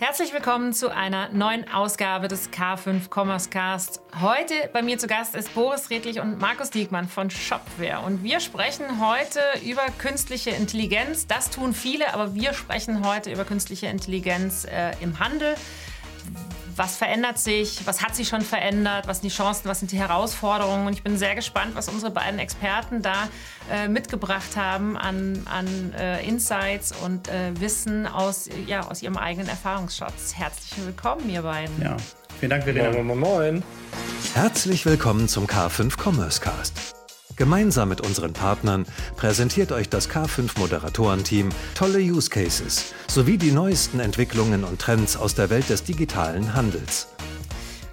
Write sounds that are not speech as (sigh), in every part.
Herzlich willkommen zu einer neuen Ausgabe des K5 Commerce Cast. Heute bei mir zu Gast ist Boris Redlich und Markus Diekmann von Shopware. Und wir sprechen heute über künstliche Intelligenz. Das tun viele, aber wir sprechen heute über künstliche Intelligenz äh, im Handel was verändert sich, was hat sich schon verändert, was sind die Chancen, was sind die Herausforderungen. Und ich bin sehr gespannt, was unsere beiden Experten da äh, mitgebracht haben an, an äh, Insights und äh, Wissen aus, ja, aus ihrem eigenen Erfahrungsschatz. Herzlich willkommen, ihr beiden. Ja, vielen Dank, Verena. Moin, moin, moin. Herzlich willkommen zum K5 Commerce Cast. Gemeinsam mit unseren Partnern präsentiert euch das K5 Moderatorenteam tolle Use Cases sowie die neuesten Entwicklungen und Trends aus der Welt des digitalen Handels.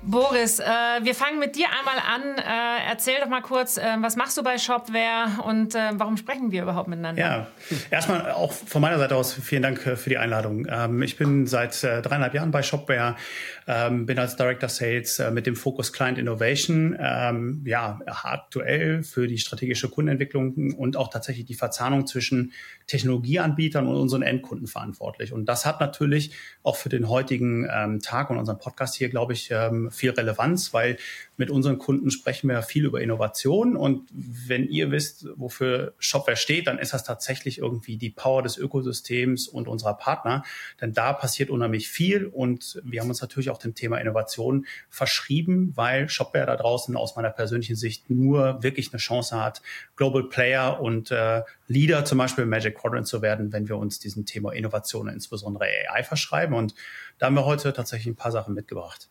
Boris, äh, wir fangen mit dir einmal an. Äh, erzähl doch mal kurz, äh, was machst du bei Shopware und äh, warum sprechen wir überhaupt miteinander? Ja, erstmal auch von meiner Seite aus vielen Dank äh, für die Einladung. Ähm, ich bin seit äh, dreieinhalb Jahren bei Shopware, ähm, bin als Director Sales mit dem Fokus Client Innovation, ähm, ja, aktuell für die strategische Kundenentwicklung und auch tatsächlich die Verzahnung zwischen Technologieanbietern und unseren Endkunden verantwortlich. Und das hat natürlich auch für den heutigen ähm, Tag und unseren Podcast hier, glaube ich, ähm, viel Relevanz, weil mit unseren Kunden sprechen wir viel über Innovation. Und wenn ihr wisst, wofür Shopware steht, dann ist das tatsächlich irgendwie die Power des Ökosystems und unserer Partner. Denn da passiert unheimlich viel. Und wir haben uns natürlich auch dem Thema Innovation verschrieben, weil Shopware da draußen aus meiner persönlichen Sicht nur wirklich eine Chance hat, Global Player und äh, Leader zum Beispiel Magic Quadrant zu werden, wenn wir uns diesem Thema Innovation, insbesondere AI, verschreiben. Und da haben wir heute tatsächlich ein paar Sachen mitgebracht.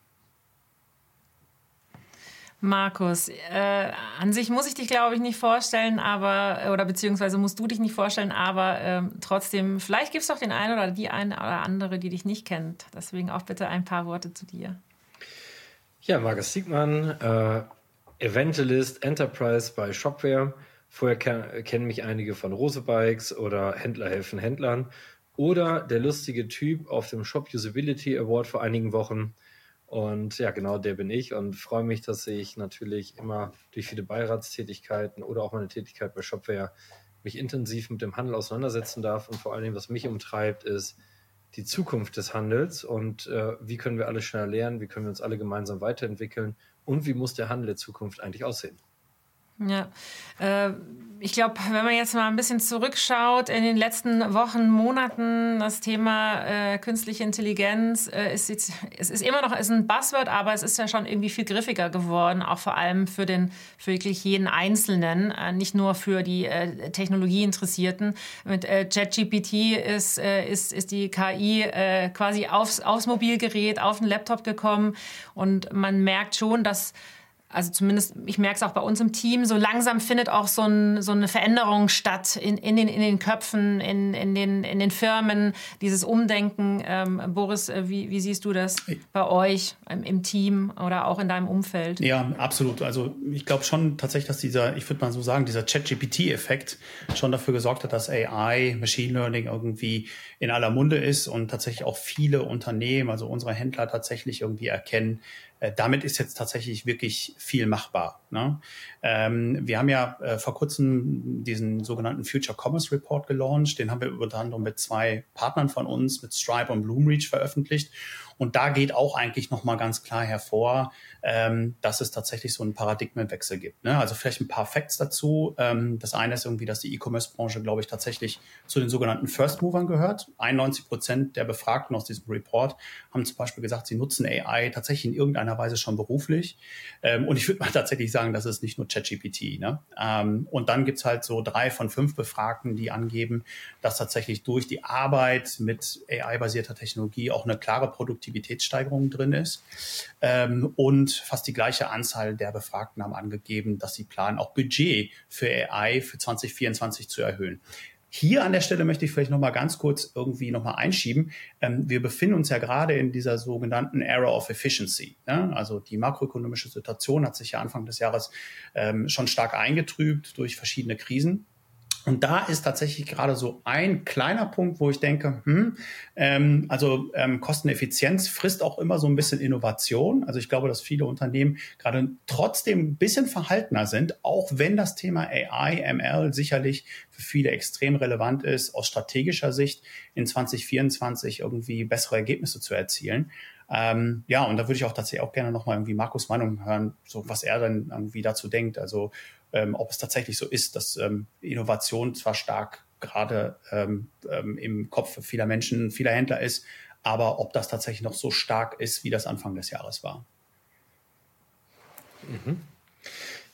Markus, äh, an sich muss ich dich, glaube ich, nicht vorstellen, aber, oder beziehungsweise musst du dich nicht vorstellen, aber äh, trotzdem, vielleicht gibt es doch den einen oder die eine oder andere, die dich nicht kennt. Deswegen auch bitte ein paar Worte zu dir. Ja, Markus Siegmann, äh, Evangelist Enterprise bei Shopware. Vorher kennen mich einige von Rose Bikes oder Händler helfen Händlern. Oder der lustige Typ auf dem Shop Usability Award vor einigen Wochen, und ja, genau der bin ich und freue mich, dass ich natürlich immer durch viele Beiratstätigkeiten oder auch meine Tätigkeit bei Shopware mich intensiv mit dem Handel auseinandersetzen darf. Und vor allen Dingen, was mich umtreibt, ist die Zukunft des Handels und äh, wie können wir alle schneller lernen, wie können wir uns alle gemeinsam weiterentwickeln und wie muss der Handel der Zukunft eigentlich aussehen. Ja, äh, ich glaube, wenn man jetzt mal ein bisschen zurückschaut in den letzten Wochen, Monaten, das Thema äh, künstliche Intelligenz äh, ist jetzt, es ist immer noch ist ein Buzzword, aber es ist ja schon irgendwie viel griffiger geworden, auch vor allem für den für wirklich jeden Einzelnen, äh, nicht nur für die äh, Technologieinteressierten. Mit äh, ChatGPT ist, äh, ist ist die KI quasi aufs aufs Mobilgerät, auf den Laptop gekommen und man merkt schon, dass also zumindest, ich merke es auch bei uns im Team, so langsam findet auch so, ein, so eine Veränderung statt in, in, den, in den Köpfen, in, in, den, in den Firmen, dieses Umdenken. Ähm, Boris, äh, wie, wie siehst du das bei euch im, im Team oder auch in deinem Umfeld? Ja, absolut. Also ich glaube schon tatsächlich, dass dieser, ich würde mal so sagen, dieser ChatGPT-Effekt schon dafür gesorgt hat, dass AI, Machine Learning irgendwie in aller Munde ist und tatsächlich auch viele Unternehmen, also unsere Händler tatsächlich irgendwie erkennen, damit ist jetzt tatsächlich wirklich viel machbar. Ne? Ähm, wir haben ja äh, vor kurzem diesen sogenannten Future Commerce Report gelauncht. Den haben wir unter anderem mit zwei Partnern von uns, mit Stripe und Bloomreach veröffentlicht. Und da geht auch eigentlich nochmal ganz klar hervor, ähm, dass es tatsächlich so einen Paradigmenwechsel gibt. Ne? Also vielleicht ein paar Facts dazu. Ähm, das eine ist irgendwie, dass die E-Commerce-Branche, glaube ich, tatsächlich zu den sogenannten First Movern gehört. 91 Prozent der Befragten aus diesem Report haben zum Beispiel gesagt, sie nutzen AI tatsächlich in irgendeiner Weise schon beruflich. Ähm, und ich würde mal (laughs) tatsächlich sagen, das ist nicht nur ChatGPT. Ne? Ähm, und dann gibt's halt so drei von fünf Befragten, die angeben, dass tatsächlich durch die Arbeit mit AI-basierter Technologie auch eine klare Produktivitätssteigerung drin ist. Ähm, und fast die gleiche Anzahl der Befragten haben angegeben, dass sie planen, auch Budget für AI für 2024 zu erhöhen. Hier an der Stelle möchte ich vielleicht noch mal ganz kurz irgendwie noch mal einschieben. Ähm, wir befinden uns ja gerade in dieser sogenannten Era of Efficiency. Ne? Also die makroökonomische Situation hat sich ja Anfang des Jahres ähm, schon stark eingetrübt durch verschiedene Krisen. Und da ist tatsächlich gerade so ein kleiner Punkt, wo ich denke, hm, ähm, also ähm, Kosteneffizienz frisst auch immer so ein bisschen Innovation. Also ich glaube, dass viele Unternehmen gerade trotzdem ein bisschen verhaltener sind, auch wenn das Thema AI, ML sicherlich für viele extrem relevant ist, aus strategischer Sicht in 2024 irgendwie bessere Ergebnisse zu erzielen. Ähm, ja, und da würde ich auch tatsächlich auch gerne nochmal irgendwie Markus Meinung hören, so was er dann irgendwie dazu denkt. Also ähm, ob es tatsächlich so ist, dass ähm, Innovation zwar stark gerade ähm, ähm, im Kopf vieler Menschen, vieler Händler ist, aber ob das tatsächlich noch so stark ist, wie das Anfang des Jahres war. Mhm.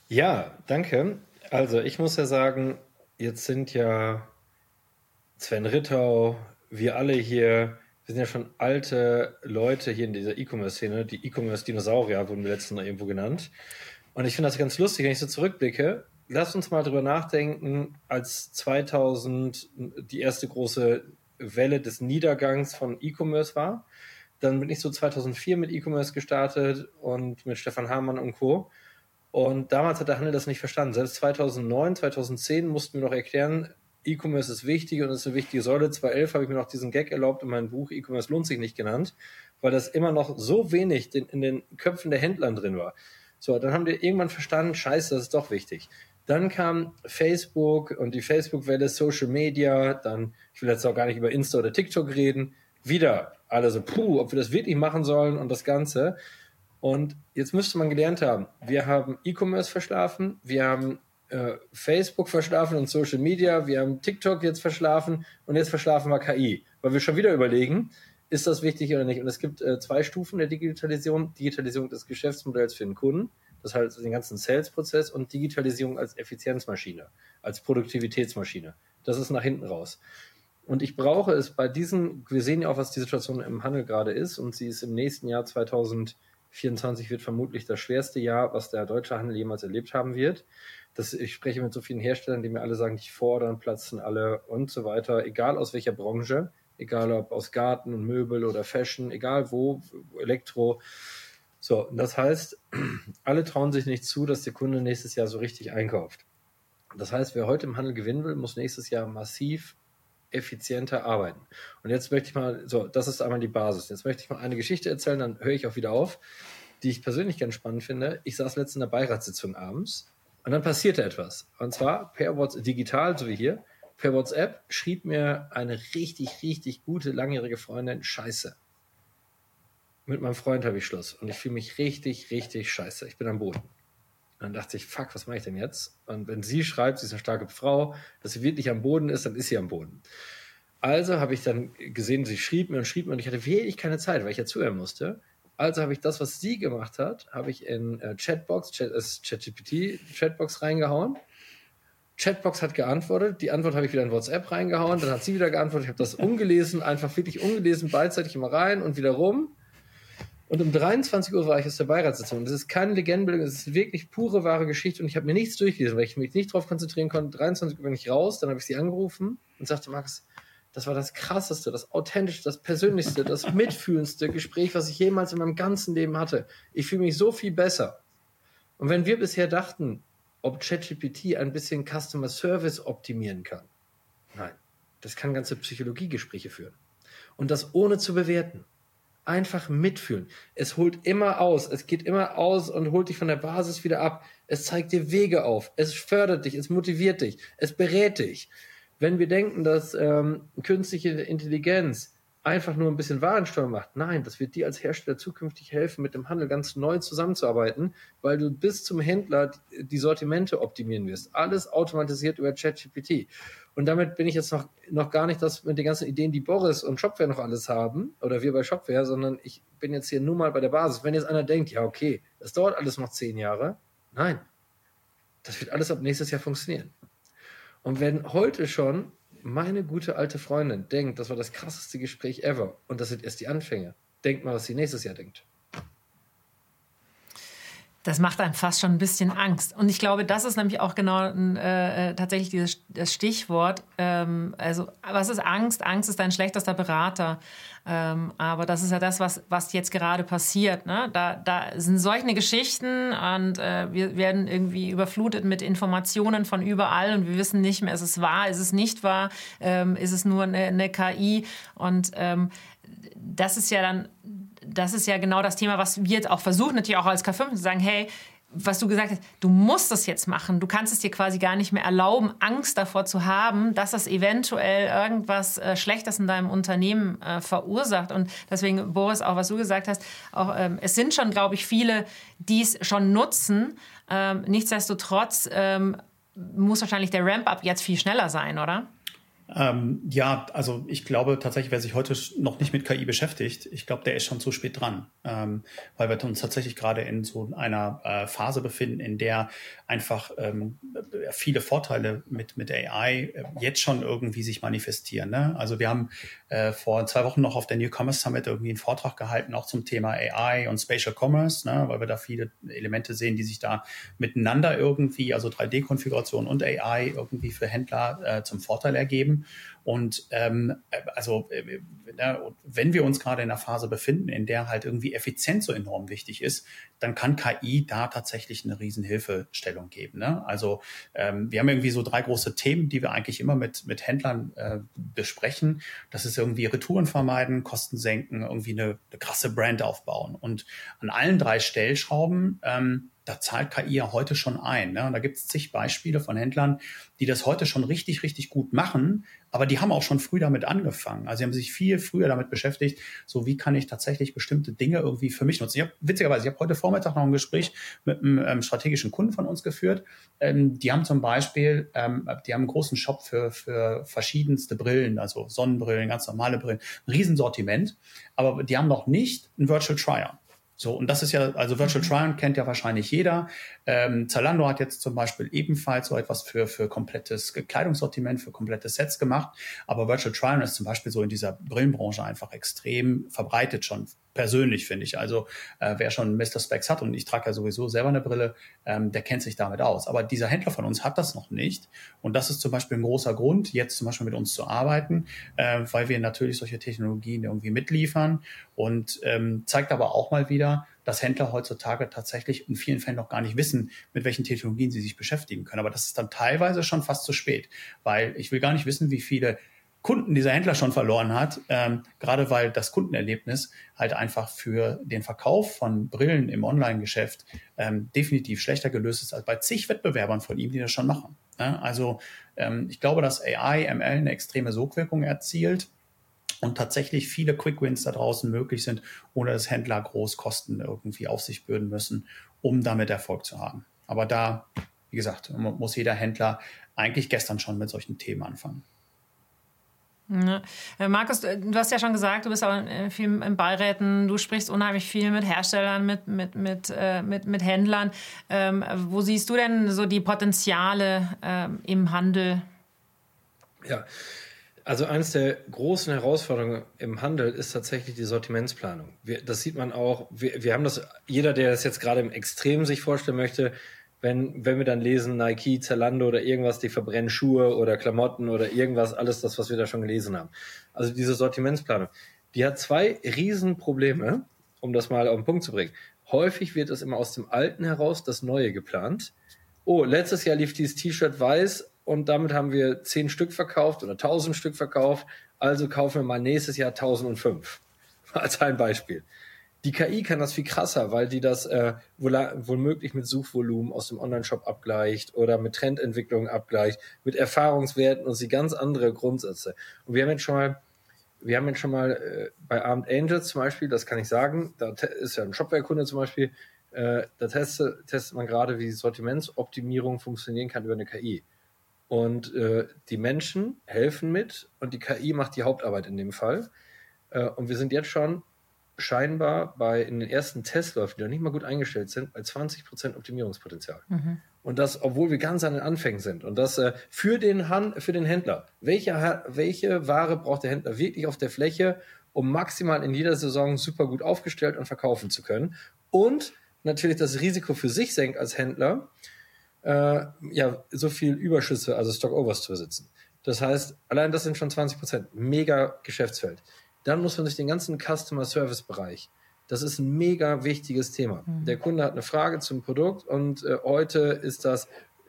Ja, danke. Also ich muss ja sagen, jetzt sind ja Sven Rittau, wir alle hier, wir sind ja schon alte Leute hier in dieser E-Commerce-Szene. Die E-Commerce-Dinosaurier wurden wir letztens irgendwo genannt. Und ich finde das ganz lustig, wenn ich so zurückblicke. Lass uns mal drüber nachdenken, als 2000 die erste große Welle des Niedergangs von E-Commerce war. Dann bin ich so 2004 mit E-Commerce gestartet und mit Stefan Hamann und Co. Und damals hat der Handel das nicht verstanden. Selbst 2009, 2010 mussten wir noch erklären, E-Commerce ist wichtig und ist eine wichtige Säule. 2011 habe ich mir noch diesen Gag erlaubt in meinem Buch E-Commerce lohnt sich nicht genannt, weil das immer noch so wenig in den Köpfen der Händler drin war. So, dann haben wir irgendwann verstanden, scheiße, das ist doch wichtig. Dann kam Facebook und die Facebook-Welle, Social Media, dann, ich will jetzt auch gar nicht über Insta oder TikTok reden, wieder alle so, puh, ob wir das wirklich machen sollen und das Ganze. Und jetzt müsste man gelernt haben, wir haben E-Commerce verschlafen, wir haben äh, Facebook verschlafen und Social Media, wir haben TikTok jetzt verschlafen und jetzt verschlafen wir KI, weil wir schon wieder überlegen, ist das wichtig oder nicht? Und es gibt äh, zwei Stufen der Digitalisierung. Digitalisierung des Geschäftsmodells für den Kunden, das heißt den ganzen Sales-Prozess und Digitalisierung als Effizienzmaschine, als Produktivitätsmaschine. Das ist nach hinten raus. Und ich brauche es bei diesen, wir sehen ja auch, was die Situation im Handel gerade ist und sie ist im nächsten Jahr 2000 24 wird vermutlich das schwerste Jahr, was der deutsche Handel jemals erlebt haben wird. Das, ich spreche mit so vielen Herstellern, die mir alle sagen, die fordern, platzen alle und so weiter, egal aus welcher Branche, egal ob aus Garten und Möbel oder Fashion, egal wo, Elektro. So, das heißt, (clears throat) alle trauen sich nicht zu, dass der Kunde nächstes Jahr so richtig einkauft. Das heißt, wer heute im Handel gewinnen will, muss nächstes Jahr massiv effizienter arbeiten. Und jetzt möchte ich mal, so, das ist einmal die Basis. Jetzt möchte ich mal eine Geschichte erzählen, dann höre ich auch wieder auf, die ich persönlich ganz spannend finde. Ich saß letztens in der Beiratssitzung abends und dann passierte etwas. Und zwar per WhatsApp, digital, so wie hier, per WhatsApp schrieb mir eine richtig, richtig gute, langjährige Freundin Scheiße. Mit meinem Freund habe ich Schluss und ich fühle mich richtig, richtig scheiße. Ich bin am Boden dann dachte ich, fuck, was mache ich denn jetzt? Und wenn sie schreibt, sie ist eine starke Frau, dass sie wirklich am Boden ist, dann ist sie am Boden. Also habe ich dann gesehen, sie schrieb mir und schrieb mir und ich hatte wirklich keine Zeit, weil ich ja zuhören musste. Also habe ich das, was sie gemacht hat, habe ich in äh, Chatbox, Chat, äh, ChatGPT, Chatbox reingehauen. Chatbox hat geantwortet, die Antwort habe ich wieder in WhatsApp reingehauen, dann hat sie wieder geantwortet, ich habe das ungelesen, einfach wirklich ungelesen, beidseitig immer rein und wieder rum. Und um 23 Uhr war ich aus der Beiratssitzung. Das ist keine Legendenbildung, es ist wirklich pure, wahre Geschichte. Und ich habe mir nichts durchgelesen, weil ich mich nicht darauf konzentrieren konnte. 23 Uhr bin ich raus, dann habe ich sie angerufen und sagte, Max, das war das krasseste, das authentischste, das persönlichste, das mitfühlendste Gespräch, was ich jemals in meinem ganzen Leben hatte. Ich fühle mich so viel besser. Und wenn wir bisher dachten, ob ChatGPT ein bisschen Customer Service optimieren kann, nein, das kann ganze Psychologiegespräche führen. Und das ohne zu bewerten einfach mitfühlen. Es holt immer aus, es geht immer aus und holt dich von der Basis wieder ab. Es zeigt dir Wege auf, es fördert dich, es motiviert dich, es berät dich. Wenn wir denken, dass ähm, künstliche Intelligenz einfach nur ein bisschen Warensteuer macht. Nein, das wird dir als Hersteller zukünftig helfen, mit dem Handel ganz neu zusammenzuarbeiten, weil du bis zum Händler die Sortimente optimieren wirst. Alles automatisiert über ChatGPT. Und damit bin ich jetzt noch, noch gar nicht das mit den ganzen Ideen, die Boris und Shopware noch alles haben, oder wir bei Shopware, sondern ich bin jetzt hier nur mal bei der Basis. Wenn jetzt einer denkt, ja, okay, das dauert alles noch zehn Jahre. Nein. Das wird alles ab nächstes Jahr funktionieren. Und wenn heute schon meine gute alte Freundin denkt, das war das krasseste Gespräch ever und das sind erst die Anfänge, denkt mal, was sie nächstes Jahr denkt. Das macht einem fast schon ein bisschen Angst. Und ich glaube, das ist nämlich auch genau äh, äh, tatsächlich dieses, das Stichwort. Ähm, also, was ist Angst? Angst ist ein schlechtester Berater. Ähm, aber das ist ja das, was, was jetzt gerade passiert. Ne? Da, da sind solche Geschichten und äh, wir werden irgendwie überflutet mit Informationen von überall und wir wissen nicht mehr, ist es wahr, ist es nicht wahr, ähm, ist es nur eine, eine KI. Und ähm, das ist ja dann das ist ja genau das Thema, was wir jetzt auch versuchen, natürlich auch als K5 zu sagen, hey, was du gesagt hast, du musst es jetzt machen. Du kannst es dir quasi gar nicht mehr erlauben, Angst davor zu haben, dass das eventuell irgendwas äh, Schlechtes in deinem Unternehmen äh, verursacht. Und deswegen, Boris, auch was du gesagt hast, auch, ähm, es sind schon, glaube ich, viele, die es schon nutzen. Ähm, nichtsdestotrotz ähm, muss wahrscheinlich der Ramp-up jetzt viel schneller sein, oder? Ähm, ja, also ich glaube tatsächlich, wer sich heute noch nicht mit KI beschäftigt, ich glaube, der ist schon zu spät dran, ähm, weil wir uns tatsächlich gerade in so einer äh, Phase befinden, in der einfach ähm, viele Vorteile mit, mit AI äh, jetzt schon irgendwie sich manifestieren. Ne? Also wir haben äh, vor zwei Wochen noch auf der New Commerce Summit irgendwie einen Vortrag gehalten, auch zum Thema AI und Spatial Commerce, ne? weil wir da viele Elemente sehen, die sich da miteinander irgendwie, also 3D-Konfiguration und AI irgendwie für Händler äh, zum Vorteil ergeben. Und ähm, also äh, wenn wir uns gerade in einer Phase befinden, in der halt irgendwie Effizienz so enorm wichtig ist, dann kann KI da tatsächlich eine Riesenhilfestellung geben. Ne? Also ähm, wir haben irgendwie so drei große Themen, die wir eigentlich immer mit, mit Händlern äh, besprechen. Das ist irgendwie Retouren vermeiden, Kosten senken, irgendwie eine, eine krasse Brand aufbauen. Und an allen drei Stellschrauben ähm, da zahlt KI ja heute schon ein. Ne? Und da gibt es zig Beispiele von Händlern, die das heute schon richtig, richtig gut machen, aber die haben auch schon früh damit angefangen. Also sie haben sich viel früher damit beschäftigt, so wie kann ich tatsächlich bestimmte Dinge irgendwie für mich nutzen. Ich habe witzigerweise, ich habe heute Vormittag noch ein Gespräch mit einem ähm, strategischen Kunden von uns geführt. Ähm, die haben zum Beispiel, ähm, die haben einen großen Shop für, für verschiedenste Brillen, also Sonnenbrillen, ganz normale Brillen, ein Riesensortiment, aber die haben noch nicht ein Virtual Trial. So, und das ist ja, also Virtual mhm. Try-On kennt ja wahrscheinlich jeder. Ähm, Zalando hat jetzt zum Beispiel ebenfalls so etwas für, für komplettes Kleidungssortiment, für komplette Sets gemacht. Aber Virtual Try-On ist zum Beispiel so in dieser Brillenbranche einfach extrem verbreitet schon persönlich, finde ich. Also äh, wer schon Mr. Specs hat und ich trage ja sowieso selber eine Brille, ähm, der kennt sich damit aus. Aber dieser Händler von uns hat das noch nicht. Und das ist zum Beispiel ein großer Grund, jetzt zum Beispiel mit uns zu arbeiten, äh, weil wir natürlich solche Technologien irgendwie mitliefern und ähm, zeigt aber auch mal wieder, dass Händler heutzutage tatsächlich in vielen Fällen noch gar nicht wissen, mit welchen Technologien sie sich beschäftigen können. Aber das ist dann teilweise schon fast zu spät, weil ich will gar nicht wissen, wie viele Kunden dieser Händler schon verloren hat, ähm, gerade weil das Kundenerlebnis halt einfach für den Verkauf von Brillen im Online-Geschäft ähm, definitiv schlechter gelöst ist als bei zig Wettbewerbern von ihm, die das schon machen. Ja, also ähm, ich glaube, dass AI, ML eine extreme Sogwirkung erzielt und tatsächlich viele Quick Wins da draußen möglich sind, ohne dass Händler Großkosten irgendwie auf sich bürden müssen, um damit Erfolg zu haben. Aber da, wie gesagt, muss jeder Händler eigentlich gestern schon mit solchen Themen anfangen. Ja. Äh, Markus, du hast ja schon gesagt, du bist auch viel in Beiräten, du sprichst unheimlich viel mit Herstellern, mit, mit, mit, äh, mit, mit Händlern. Ähm, wo siehst du denn so die Potenziale ähm, im Handel? Ja, also eines der großen Herausforderungen im Handel ist tatsächlich die Sortimentsplanung. Wir, das sieht man auch, wir, wir haben das, jeder, der das jetzt gerade im Extrem sich vorstellen möchte, wenn, wenn wir dann lesen, Nike, Zalando oder irgendwas, die verbrennen Schuhe oder Klamotten oder irgendwas, alles das, was wir da schon gelesen haben. Also diese Sortimentsplanung, die hat zwei Riesenprobleme, um das mal auf den Punkt zu bringen. Häufig wird es immer aus dem Alten heraus das Neue geplant. Oh, letztes Jahr lief dieses T-Shirt weiß und damit haben wir zehn Stück verkauft oder tausend Stück verkauft. Also kaufen wir mal nächstes Jahr 1005. (laughs) Als ein Beispiel. Die KI kann das viel krasser, weil die das äh, wohl, womöglich mit Suchvolumen aus dem Online-Shop abgleicht oder mit Trendentwicklung abgleicht, mit Erfahrungswerten und sie ganz andere Grundsätze. Und wir haben jetzt schon mal, wir haben jetzt schon mal äh, bei Armed Angels zum Beispiel, das kann ich sagen, da ist ja ein Shopware-Kunde zum Beispiel, äh, da testet, testet man gerade, wie Sortimentsoptimierung funktionieren kann über eine KI. Und äh, die Menschen helfen mit und die KI macht die Hauptarbeit in dem Fall. Äh, und wir sind jetzt schon scheinbar bei in den ersten Testläufen, die noch nicht mal gut eingestellt sind, bei 20% Optimierungspotenzial. Mhm. Und das, obwohl wir ganz an den Anfängen sind. Und das äh, für, den Han für den Händler. Welche, welche Ware braucht der Händler wirklich auf der Fläche, um maximal in jeder Saison super gut aufgestellt und verkaufen zu können? Und natürlich das Risiko für sich senkt als Händler, äh, ja, so viel Überschüsse, also Stockovers zu besitzen. Das heißt, allein das sind schon 20% Mega Geschäftsfeld. Dann muss man sich den ganzen Customer Service Bereich. Das ist ein mega wichtiges Thema. Mhm. Der Kunde hat eine Frage zum Produkt und äh, heute ist das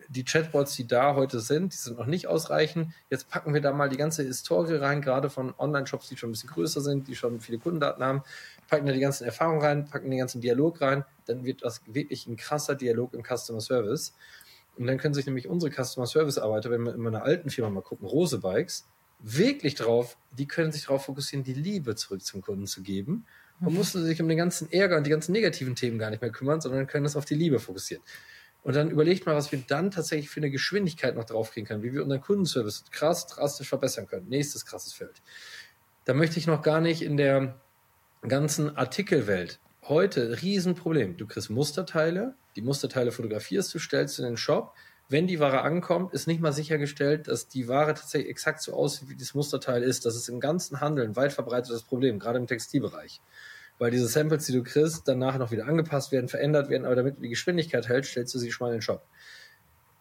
die Chatbots, die da heute sind, die sind noch nicht ausreichend. Jetzt packen wir da mal die ganze Historie rein, gerade von Online-Shops, die schon ein bisschen größer sind, die schon viele Kundendaten haben. packen da die ganzen Erfahrungen rein, packen den ganzen Dialog rein, dann wird das wirklich ein krasser Dialog im Customer Service. Und dann können sich nämlich unsere Customer Service Arbeiter, wenn wir in meiner alten Firma mal gucken, Rose Bikes, wirklich drauf, die können sich darauf fokussieren, die Liebe zurück zum Kunden zu geben und mhm. mussten sich um den ganzen Ärger und die ganzen negativen Themen gar nicht mehr kümmern, sondern können das auf die Liebe fokussieren. Und dann überlegt mal, was wir dann tatsächlich für eine Geschwindigkeit noch draufkriegen können, wie wir unseren Kundenservice krass drastisch verbessern können. Nächstes krasses Feld. Da möchte ich noch gar nicht in der ganzen Artikelwelt. Heute Riesenproblem. Du kriegst Musterteile, die Musterteile fotografierst du, stellst in den Shop. Wenn die Ware ankommt, ist nicht mal sichergestellt, dass die Ware tatsächlich exakt so aussieht, wie das Musterteil ist. Das ist im ganzen Handel ein weit verbreitetes Problem, gerade im Textilbereich weil diese Samples, die du kriegst, danach noch wieder angepasst werden, verändert werden, aber damit du die Geschwindigkeit hältst, stellst du sie schon mal in den Shop.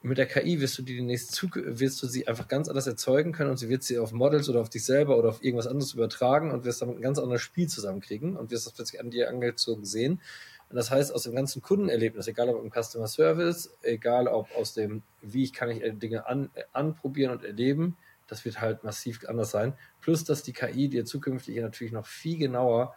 Mit der KI wirst du die demnächst Zug wirst du sie einfach ganz anders erzeugen können und sie wird sie auf Models oder auf dich selber oder auf irgendwas anderes übertragen und wirst damit ein ganz anderes Spiel zusammenkriegen und wirst das plötzlich an dir angezogen sehen. Und das heißt, aus dem ganzen Kundenerlebnis, egal ob im Customer Service, egal ob aus dem, wie ich kann ich Dinge an, anprobieren und erleben, das wird halt massiv anders sein. Plus, dass die KI dir zukünftig natürlich noch viel genauer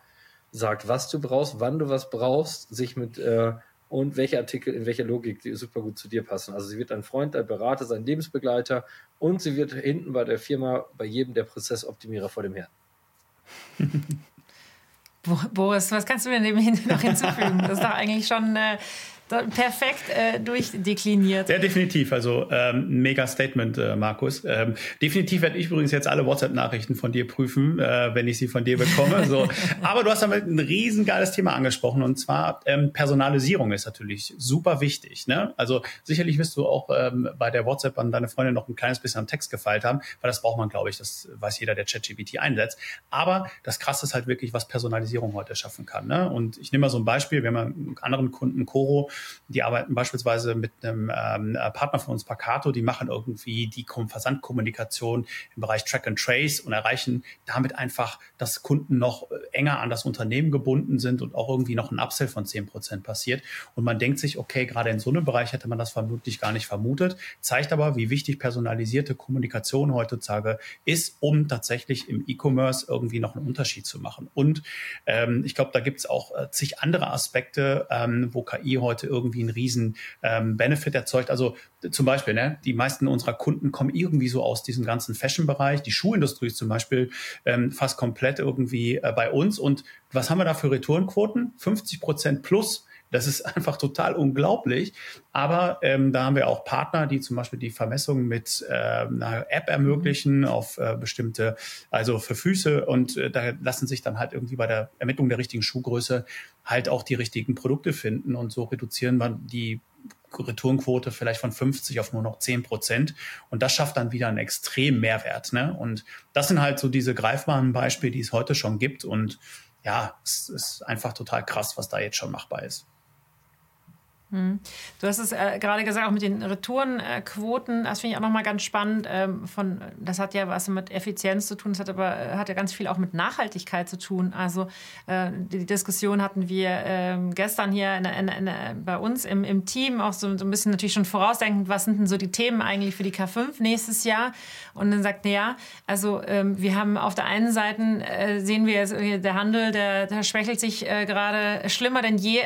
sagt, was du brauchst, wann du was brauchst, sich mit äh, und welche Artikel in welcher Logik die super gut zu dir passen. Also sie wird ein Freund, ein Berater, sein Lebensbegleiter und sie wird hinten bei der Firma bei jedem der Prozessoptimierer vor dem Herrn. (laughs) Boris, was kannst du denn dem noch hinzufügen? Das ist doch eigentlich schon äh, perfekt äh, durchdekliniert. Ja, definitiv. Also ähm, mega Statement, äh, Markus. Ähm, definitiv werde ich übrigens jetzt alle WhatsApp-Nachrichten von dir prüfen, äh, wenn ich sie von dir bekomme. So. (laughs) Aber du hast damit ein riesengeiles Thema angesprochen und zwar ähm, Personalisierung ist natürlich super wichtig. Ne? Also sicherlich wirst du auch ähm, bei der WhatsApp an deine Freundin noch ein kleines bisschen am Text gefeilt haben, weil das braucht man, glaube ich, das weiß jeder, der ChatGPT einsetzt. Aber das Krasse ist halt wirklich, was Personalisierung heute schaffen kann. Ne? Und ich nehme mal so ein Beispiel, wir haben einen anderen Kunden, Coro, die arbeiten beispielsweise mit einem ähm, Partner von uns, Pacato, die machen irgendwie die Versandkommunikation im Bereich Track and Trace und erreichen damit einfach, dass Kunden noch äh, enger an das Unternehmen gebunden sind und auch irgendwie noch ein Upsell von 10 Prozent passiert. Und man denkt sich, okay, gerade in so einem Bereich hätte man das vermutlich gar nicht vermutet, zeigt aber, wie wichtig personalisierte Kommunikation heutzutage ist, um tatsächlich im E-Commerce irgendwie noch einen Unterschied zu machen. Und ähm, ich glaube, da gibt es auch äh, zig andere Aspekte, ähm, wo KI heute irgendwie einen riesen ähm, Benefit erzeugt. Also zum Beispiel, ne, die meisten unserer Kunden kommen irgendwie so aus diesem ganzen Fashion-Bereich. Die Schuhindustrie ist zum Beispiel ähm, fast komplett irgendwie äh, bei uns. Und was haben wir da für Retourenquoten? 50 Prozent plus. Das ist (laughs) einfach total unglaublich. Aber ähm, da haben wir auch Partner, die zum Beispiel die Vermessung mit äh, einer App ermöglichen mhm. auf äh, bestimmte, also für Füße. Und äh, da lassen sich dann halt irgendwie bei der Ermittlung der richtigen Schuhgröße halt auch die richtigen Produkte finden. Und so reduzieren wir die Retourenquote vielleicht von 50 auf nur noch 10 Prozent. Und das schafft dann wieder einen extremen Mehrwert. Ne? Und das sind halt so diese greifbaren Beispiele, die es heute schon gibt. Und ja, es ist einfach total krass, was da jetzt schon machbar ist. Hm. Du hast es äh, gerade gesagt, auch mit den Retourenquoten, das finde ich auch nochmal ganz spannend. Ähm, von, das hat ja was mit Effizienz zu tun, das hat aber äh, hat ja ganz viel auch mit Nachhaltigkeit zu tun. Also äh, die Diskussion hatten wir äh, gestern hier in, in, in, bei uns im, im Team auch so, so, ein bisschen natürlich schon vorausdenkend, was sind denn so die Themen eigentlich für die K5 nächstes Jahr? Und dann sagt, ja, also ähm, wir haben auf der einen Seite äh, sehen wir, äh, der Handel, der, der schwächelt sich gerade schlimmer denn je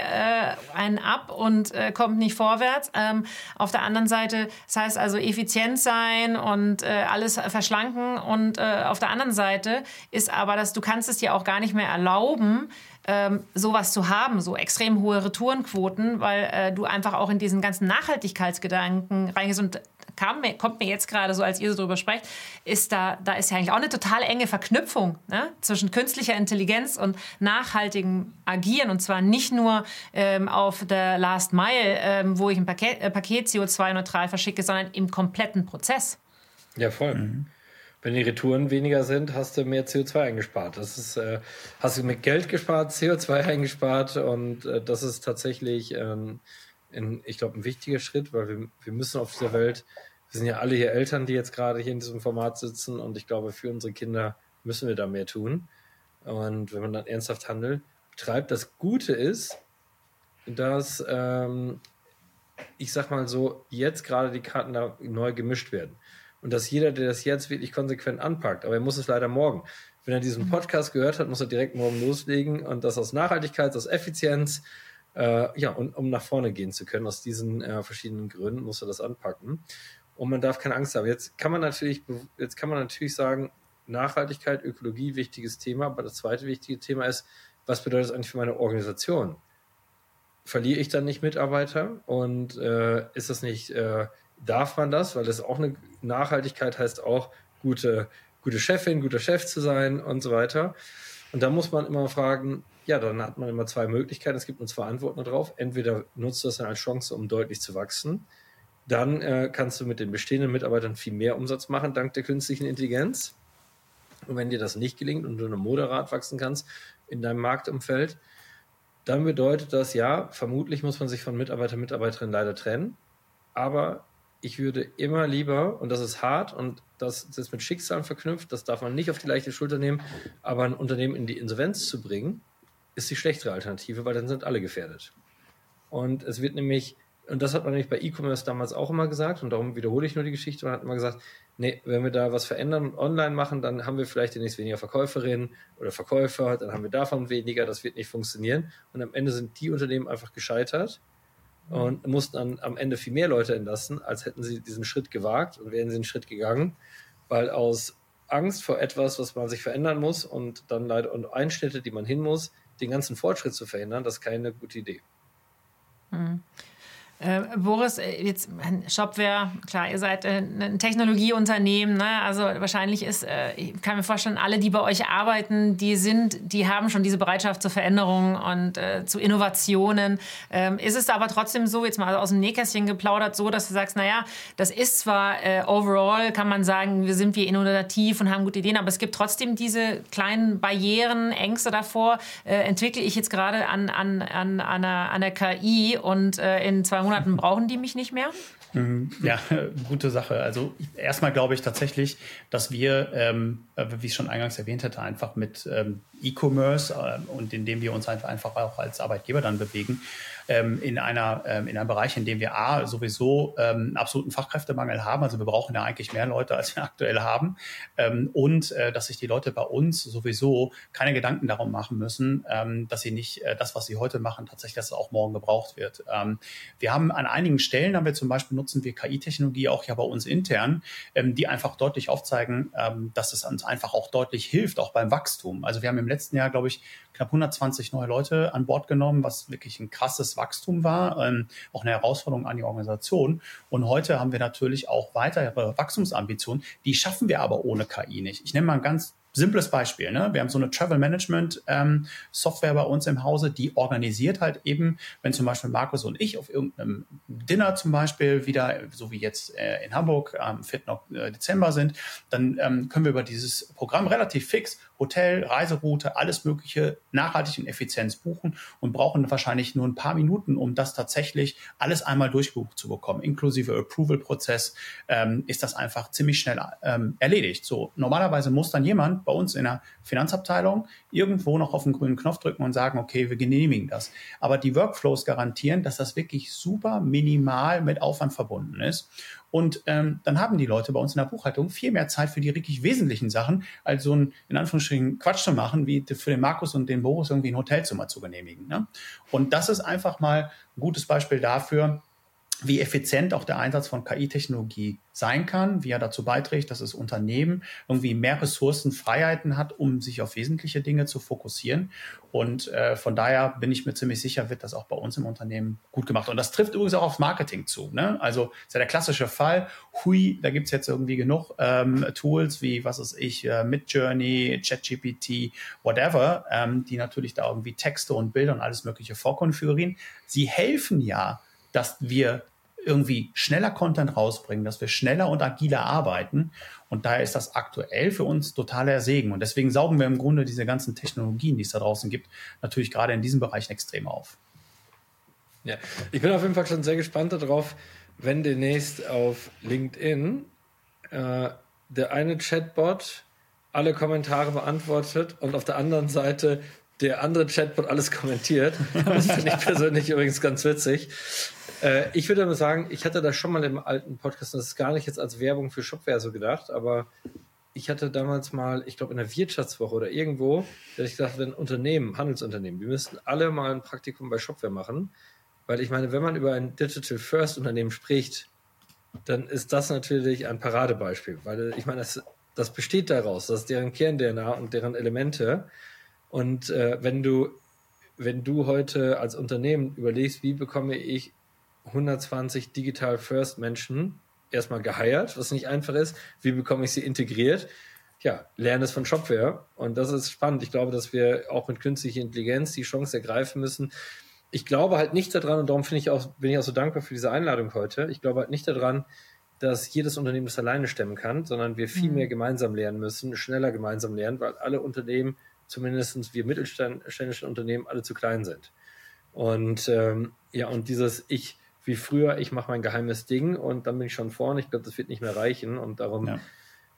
einen ab und äh, kommt nicht vorwärts. Ähm, auf der anderen Seite, das heißt also effizient sein und äh, alles verschlanken. Und äh, auf der anderen Seite ist aber, dass du kannst es dir auch gar nicht mehr erlauben, ähm, sowas zu haben, so extrem hohe Retourenquoten, weil äh, du einfach auch in diesen ganzen Nachhaltigkeitsgedanken reingehst und kam kommt mir jetzt gerade so, als ihr so drüber sprecht, ist da, da ist ja eigentlich auch eine total enge Verknüpfung ne? zwischen künstlicher Intelligenz und nachhaltigem Agieren. Und zwar nicht nur ähm, auf der Last Mile, ähm, wo ich ein Paket, äh, Paket CO2-neutral verschicke, sondern im kompletten Prozess. Ja, voll. Mhm. Wenn die Retouren weniger sind, hast du mehr CO2 eingespart. Das ist, äh, hast du mit Geld gespart, CO2 eingespart und äh, das ist tatsächlich, ähm, in, ich glaube, ein wichtiger Schritt, weil wir, wir müssen auf dieser Welt wir sind ja alle hier Eltern, die jetzt gerade hier in diesem Format sitzen und ich glaube, für unsere Kinder müssen wir da mehr tun. Und wenn man dann ernsthaft handelt, betreibt, das Gute ist, dass ähm, ich sag mal so, jetzt gerade die Karten da neu gemischt werden. Und dass jeder, der das jetzt wirklich konsequent anpackt, aber er muss es leider morgen. wenn er diesen Podcast gehört hat, muss er direkt morgen loslegen und das aus Nachhaltigkeit, aus Effizienz, äh, ja, und um nach vorne gehen zu können, aus diesen äh, verschiedenen Gründen muss er das anpacken. Und man darf keine Angst haben. Jetzt kann man natürlich, jetzt kann man natürlich sagen, Nachhaltigkeit, Ökologie, wichtiges Thema. Aber das zweite wichtige Thema ist, was bedeutet das eigentlich für meine Organisation? Verliere ich dann nicht Mitarbeiter? Und äh, ist das nicht, äh, darf man das? Weil das auch eine Nachhaltigkeit heißt auch, gute, gute Chefin, guter Chef zu sein und so weiter. Und da muss man immer fragen, ja, dann hat man immer zwei Möglichkeiten. Es gibt nur zwei Antworten darauf. Entweder nutzt du das dann als Chance, um deutlich zu wachsen. Dann äh, kannst du mit den bestehenden Mitarbeitern viel mehr Umsatz machen, dank der künstlichen Intelligenz. Und wenn dir das nicht gelingt und du nur moderat wachsen kannst in deinem Marktumfeld, dann bedeutet das ja, vermutlich muss man sich von Mitarbeiter, Mitarbeiterinnen leider trennen. Aber ich würde immer lieber, und das ist hart und das, das ist mit Schicksalen verknüpft, das darf man nicht auf die leichte Schulter nehmen, aber ein Unternehmen in die Insolvenz zu bringen, ist die schlechtere Alternative, weil dann sind alle gefährdet. Und es wird nämlich, und das hat man nämlich bei E-Commerce damals auch immer gesagt, und darum wiederhole ich nur die Geschichte, man hat immer gesagt, nee, wenn wir da was verändern und online machen, dann haben wir vielleicht demnächst weniger Verkäuferinnen oder Verkäufer, dann haben wir davon weniger, das wird nicht funktionieren. Und am Ende sind die Unternehmen einfach gescheitert und mussten dann am Ende viel mehr Leute entlassen, als hätten sie diesen Schritt gewagt und wären sie den Schritt gegangen, weil aus Angst vor etwas, was man sich verändern muss und dann leider und Einschnitte, die man hin muss, den ganzen Fortschritt zu verhindern, das ist keine gute Idee. Mhm. Äh, Boris, äh, jetzt Shopware, klar, ihr seid äh, ein Technologieunternehmen, ne? also wahrscheinlich ist, äh, ich kann mir vorstellen, alle, die bei euch arbeiten, die sind, die haben schon diese Bereitschaft zur Veränderung und äh, zu Innovationen. Ähm, ist es aber trotzdem so, jetzt mal aus dem Nähkästchen geplaudert, so, dass du sagst, naja, das ist zwar äh, overall, kann man sagen, wir sind wir innovativ und haben gute Ideen, aber es gibt trotzdem diese kleinen Barrieren, Ängste davor, entwickle ich jetzt gerade an, an, an, an, einer, an der KI und in zwei Monaten brauchen die mich nicht mehr? Mhm. Ja, (laughs) gute Sache. Also erstmal glaube ich tatsächlich, dass wir, ähm, wie ich schon eingangs erwähnt hatte, einfach mit ähm, E-Commerce äh, und indem wir uns einfach auch als Arbeitgeber dann bewegen, ähm, in, einer, ähm, in einem Bereich, in dem wir A, sowieso ähm, einen absoluten Fachkräftemangel haben. Also wir brauchen ja eigentlich mehr Leute, als wir (laughs) aktuell haben. Ähm, und äh, dass sich die Leute bei uns sowieso keine Gedanken darum machen müssen, ähm, dass sie nicht äh, das, was sie heute machen, tatsächlich dass auch morgen gebraucht wird. Ähm, wir haben an einigen Stellen, haben wir zum Beispiel nutzen wir KI-Technologie auch ja bei uns intern, ähm, die einfach deutlich aufzeigen, ähm, dass es uns einfach auch deutlich hilft, auch beim Wachstum. Also wir haben im letzten Jahr, glaube ich, knapp 120 neue Leute an Bord genommen, was wirklich ein krasses Wachstum war, ähm, auch eine Herausforderung an die Organisation. Und heute haben wir natürlich auch weitere Wachstumsambitionen. Die schaffen wir aber ohne KI nicht. Ich nenne mal ein ganz simples Beispiel. Ne? Wir haben so eine Travel Management ähm, Software bei uns im Hause, die organisiert halt eben, wenn zum Beispiel Markus und ich auf irgendeinem Dinner zum Beispiel wieder, so wie jetzt äh, in Hamburg am 4. Dezember sind, dann ähm, können wir über dieses Programm relativ fix Hotel, Reiseroute, alles Mögliche nachhaltig und effizient buchen und brauchen wahrscheinlich nur ein paar Minuten, um das tatsächlich alles einmal durchgebucht zu bekommen. Inklusive Approval-Prozess ähm, ist das einfach ziemlich schnell ähm, erledigt. So, normalerweise muss dann jemand bei uns in der Finanzabteilung irgendwo noch auf den grünen Knopf drücken und sagen, okay, wir genehmigen das. Aber die Workflows garantieren, dass das wirklich super minimal mit Aufwand verbunden ist. Und ähm, dann haben die Leute bei uns in der Buchhaltung viel mehr Zeit für die wirklich wesentlichen Sachen, als so ein, in Anführungsstrichen, Quatsch zu machen, wie für den Markus und den Boris irgendwie ein Hotelzimmer zu genehmigen. Ne? Und das ist einfach mal ein gutes Beispiel dafür, wie effizient auch der Einsatz von KI-Technologie sein kann, wie er dazu beiträgt, dass das Unternehmen irgendwie mehr Ressourcen, Freiheiten hat, um sich auf wesentliche Dinge zu fokussieren. Und äh, von daher bin ich mir ziemlich sicher, wird das auch bei uns im Unternehmen gut gemacht. Und das trifft übrigens auch aufs Marketing zu. Ne? Also ist ja der klassische Fall, hui, da gibt's jetzt irgendwie genug ähm, Tools wie, was weiß ich, äh, Midjourney, ChatGPT, whatever, ähm, die natürlich da irgendwie Texte und Bilder und alles mögliche vorkonfigurieren. Sie helfen ja, dass wir irgendwie schneller Content rausbringen, dass wir schneller und agiler arbeiten. Und daher ist das aktuell für uns totaler Segen. Und deswegen saugen wir im Grunde diese ganzen Technologien, die es da draußen gibt, natürlich gerade in diesem Bereich extrem auf. Ja, ich bin auf jeden Fall schon sehr gespannt darauf, wenn demnächst auf LinkedIn äh, der eine Chatbot alle Kommentare beantwortet und auf der anderen Seite der andere Chatbot alles kommentiert. (laughs) Das finde ich persönlich übrigens ganz witzig. Äh, ich würde aber sagen, ich hatte das schon mal im alten Podcast, das ist gar nicht jetzt als Werbung für Shopware so gedacht, aber ich hatte damals mal, ich glaube in der Wirtschaftswoche oder irgendwo, dass ich gesagt, wenn Unternehmen, Handelsunternehmen, wir müssten alle mal ein Praktikum bei Shopware machen, weil ich meine, wenn man über ein Digital First Unternehmen spricht, dann ist das natürlich ein Paradebeispiel, weil ich meine, das, das besteht daraus, das ist deren Kern-DNA und deren Elemente. Und äh, wenn du, wenn du heute als Unternehmen überlegst, wie bekomme ich 120 Digital First Menschen erstmal geheiert, was nicht einfach ist. Wie bekomme ich sie integriert? Ja, lerne es von Shopware. Und das ist spannend. Ich glaube, dass wir auch mit künstlicher Intelligenz die Chance ergreifen müssen. Ich glaube halt nicht daran, und darum finde ich auch, bin ich auch so dankbar für diese Einladung heute. Ich glaube halt nicht daran, dass jedes Unternehmen das alleine stemmen kann, sondern wir viel mhm. mehr gemeinsam lernen müssen, schneller gemeinsam lernen, weil alle Unternehmen, zumindest wir mittelständischen Unternehmen, alle zu klein sind. Und ähm, ja, und dieses Ich, wie früher, ich mache mein geheimes Ding und dann bin ich schon vorne. Ich glaube, das wird nicht mehr reichen und darum ja.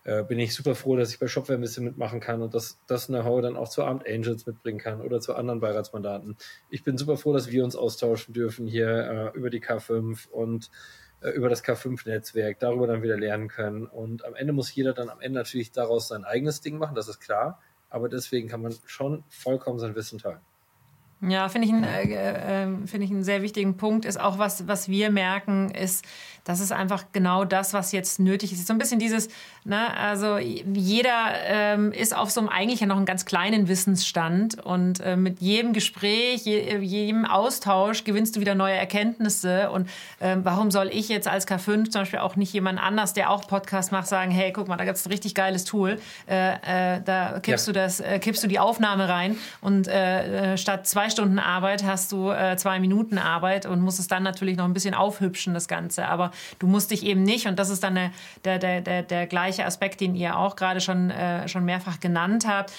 äh, bin ich super froh, dass ich bei Shopware ein bisschen mitmachen kann und dass das Know-how dann auch zu Amt Angels mitbringen kann oder zu anderen Beiratsmandaten. Ich bin super froh, dass wir uns austauschen dürfen hier äh, über die K5 und äh, über das K5-Netzwerk, darüber dann wieder lernen können. Und am Ende muss jeder dann am Ende natürlich daraus sein eigenes Ding machen, das ist klar. Aber deswegen kann man schon vollkommen sein Wissen teilen. Ja, finde ich, ein, äh, äh, find ich einen sehr wichtigen Punkt. Ist auch was, was wir merken, ist, das ist einfach genau das, was jetzt nötig ist. So ein bisschen dieses, ne, also jeder ähm, ist auf so einem eigentlich ja noch einen ganz kleinen Wissensstand und äh, mit jedem Gespräch, je, jedem Austausch gewinnst du wieder neue Erkenntnisse. Und äh, warum soll ich jetzt als K5 zum Beispiel auch nicht jemand anders, der auch Podcast macht, sagen, hey, guck mal, da gibt es ein richtig geiles Tool, äh, äh, da kippst ja. du das, kippst du die Aufnahme rein und statt zwei Stunden Arbeit hast du äh, zwei Minuten Arbeit und musst es dann natürlich noch ein bisschen aufhübschen, das Ganze. Aber du musst dich eben nicht, und das ist dann der, der, der, der, der gleiche Aspekt, den ihr auch gerade schon, äh, schon mehrfach genannt habt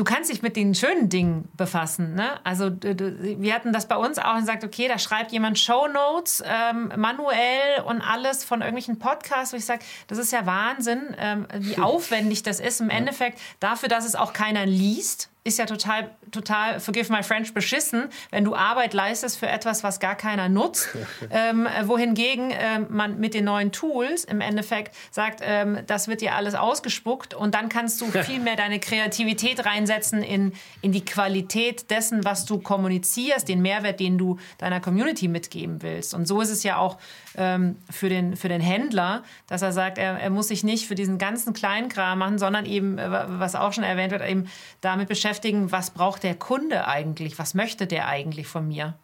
du kannst dich mit den schönen Dingen befassen. Ne? Also du, wir hatten das bei uns auch und sagt, okay, da schreibt jemand Shownotes ähm, manuell und alles von irgendwelchen Podcasts, wo ich sage, das ist ja Wahnsinn, ähm, wie (laughs) aufwendig das ist im Endeffekt dafür, dass es auch keiner liest ist ja total, total, forgive my French, beschissen, wenn du Arbeit leistest für etwas, was gar keiner nutzt. (laughs) ähm, wohingegen ähm, man mit den neuen Tools im Endeffekt sagt, ähm, das wird dir alles ausgespuckt und dann kannst du (laughs) viel mehr deine Kreativität reinsetzen in, in die Qualität dessen, was du kommunizierst, den Mehrwert, den du deiner Community mitgeben willst. Und so ist es ja auch ähm, für, den, für den Händler, dass er sagt, er, er muss sich nicht für diesen ganzen Kleinkram machen, sondern eben, äh, was auch schon erwähnt wird, eben damit beschäftigen, was braucht der Kunde eigentlich, was möchte der eigentlich von mir.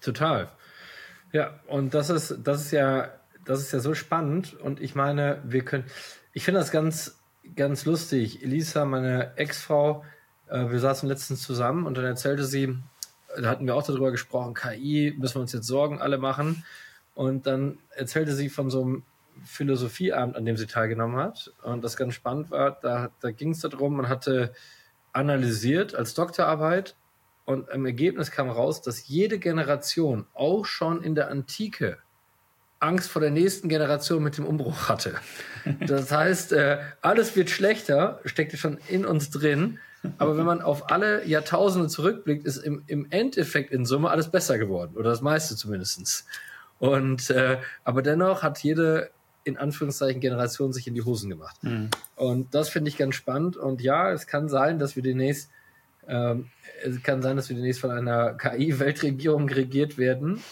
Total. Ja, und das ist, das ist ja, das ist ja so spannend. Und ich meine, wir können, ich finde das ganz, ganz lustig. Elisa, meine Ex-Frau, äh, wir saßen letztens zusammen und dann erzählte sie, da hatten wir auch darüber gesprochen, KI, müssen wir uns jetzt Sorgen alle machen. Und dann erzählte sie von so einem Philosophieabend, an dem sie teilgenommen hat. Und das ganz spannend war, da, da ging es darum, man hatte analysiert als Doktorarbeit und im Ergebnis kam raus, dass jede Generation auch schon in der Antike Angst vor der nächsten Generation mit dem Umbruch hatte. (laughs) Das heißt, äh, alles wird schlechter, steckte schon in uns drin. Aber wenn man auf alle Jahrtausende zurückblickt, ist im, im Endeffekt in Summe alles besser geworden. Oder das meiste zumindestens. Und äh, aber dennoch hat jede in Anführungszeichen Generation sich in die Hosen gemacht. Mhm. Und das finde ich ganz spannend. Und ja, es kann sein, dass wir demnächst ähm, es kann sein, dass wir demnächst von einer (laughs) KI-Weltregierung regiert werden.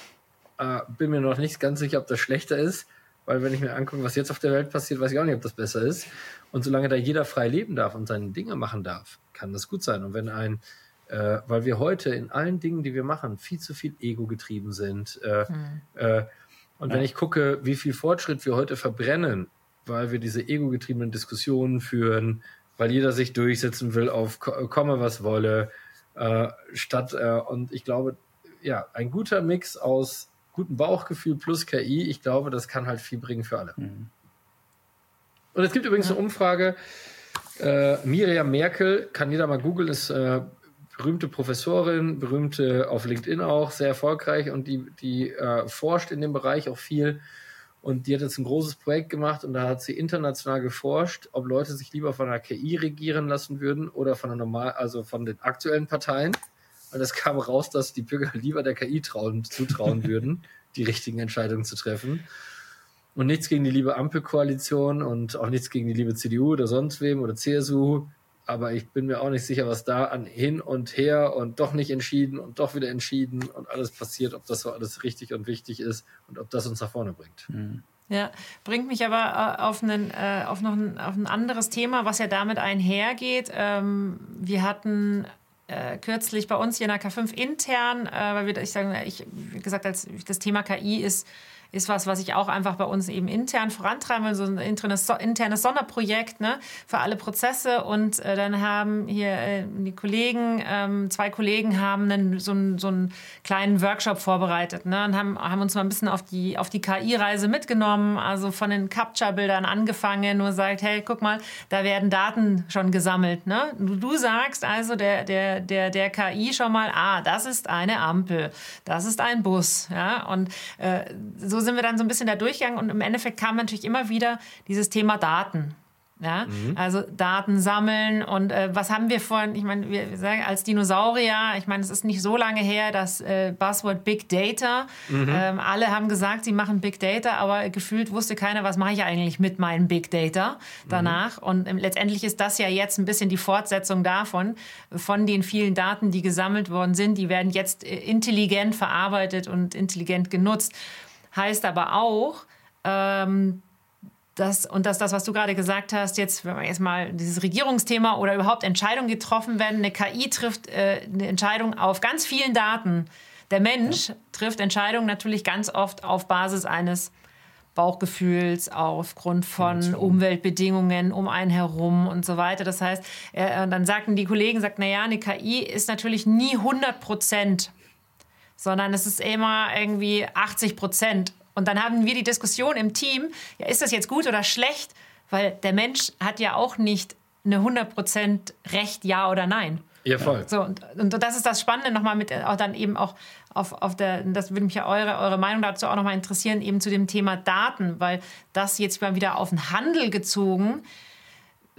Äh, bin mir noch nicht ganz sicher, ob das schlechter ist, weil wenn ich mir angucke, was jetzt auf der Welt passiert, weiß ich auch nicht, ob das besser ist. Und solange da jeder frei leben darf und seine Dinge machen darf, kann das gut sein. Und wenn ein äh, weil wir heute in allen Dingen, die wir machen, viel zu viel Ego getrieben sind. Äh, mhm. äh, und ja. wenn ich gucke, wie viel Fortschritt wir heute verbrennen, weil wir diese ego-getriebenen Diskussionen führen, weil jeder sich durchsetzen will auf komme was wolle, äh, statt äh, und ich glaube, ja, ein guter Mix aus gutem Bauchgefühl plus KI, ich glaube, das kann halt viel bringen für alle. Mhm. Und es gibt übrigens ja. eine Umfrage, äh, Miriam Merkel, kann jeder mal googeln, ist äh, berühmte Professorin, berühmte auf LinkedIn auch, sehr erfolgreich und die, die äh, forscht in dem Bereich auch viel. Und die hat jetzt ein großes Projekt gemacht und da hat sie international geforscht, ob Leute sich lieber von einer KI regieren lassen würden oder von der normal, also von den aktuellen Parteien. Und es kam raus, dass die Bürger (laughs) lieber der KI trauen, zutrauen (laughs) würden, die richtigen Entscheidungen zu treffen. Und nichts gegen die liebe Ampelkoalition und auch nichts gegen die liebe CDU oder sonst wem oder CSU. Aber ich bin mir auch nicht sicher, was da an hin und her und doch nicht entschieden und doch wieder entschieden und alles passiert, ob das so alles richtig und wichtig ist und ob das uns nach vorne bringt. Mhm. Ja, bringt mich aber äh, auf, einen, äh, auf noch ein, auf ein anderes Thema, was ja damit einhergeht. Ähm, wir hatten äh, kürzlich bei uns hier in der K5 intern, weil wir, ich sage, ich, wie gesagt, als das Thema KI ist ist was, was ich auch einfach bei uns eben intern vorantreiben will, so ein internes, internes Sonderprojekt ne, für alle Prozesse. Und äh, dann haben hier äh, die Kollegen, ähm, zwei Kollegen haben einen, so, einen, so einen kleinen Workshop vorbereitet ne, und haben, haben uns mal ein bisschen auf die, auf die KI-Reise mitgenommen, also von den Capture-Bildern angefangen, nur sagt, hey, guck mal, da werden Daten schon gesammelt. Ne? Du, du sagst also der, der, der, der KI schon mal, ah, das ist eine Ampel, das ist ein Bus. Ja? Und äh, so sind wir dann so ein bisschen da durchgegangen und im Endeffekt kam natürlich immer wieder dieses Thema Daten. Ja, mhm. also Daten sammeln und äh, was haben wir von, ich meine, wir sagen als Dinosaurier, ich meine, es ist nicht so lange her, das äh, Buzzword Big Data. Mhm. Ähm, alle haben gesagt, sie machen Big Data, aber gefühlt wusste keiner, was mache ich eigentlich mit meinem Big Data danach. Mhm. Und ähm, letztendlich ist das ja jetzt ein bisschen die Fortsetzung davon, von den vielen Daten, die gesammelt worden sind, die werden jetzt äh, intelligent verarbeitet und intelligent genutzt. Heißt aber auch, ähm, das, und dass das, was du gerade gesagt hast, jetzt, wenn man jetzt mal dieses Regierungsthema oder überhaupt Entscheidungen getroffen werden, eine KI trifft äh, eine Entscheidung auf ganz vielen Daten. Der Mensch trifft Entscheidungen natürlich ganz oft auf Basis eines Bauchgefühls, aufgrund von. Umweltbedingungen um einen herum und so weiter. Das heißt, äh, dann sagten die Kollegen, sagt, naja, eine KI ist natürlich nie 100 Prozent sondern es ist immer irgendwie 80 Prozent. Und dann haben wir die Diskussion im Team, ja, ist das jetzt gut oder schlecht? Weil der Mensch hat ja auch nicht eine 100 Prozent Recht, ja oder nein. Ja, voll. So, und, und das ist das Spannende nochmal mit, auch dann eben auch auf, auf der, das würde mich ja eure, eure Meinung dazu auch nochmal interessieren, eben zu dem Thema Daten, weil das jetzt mal wieder auf den Handel gezogen,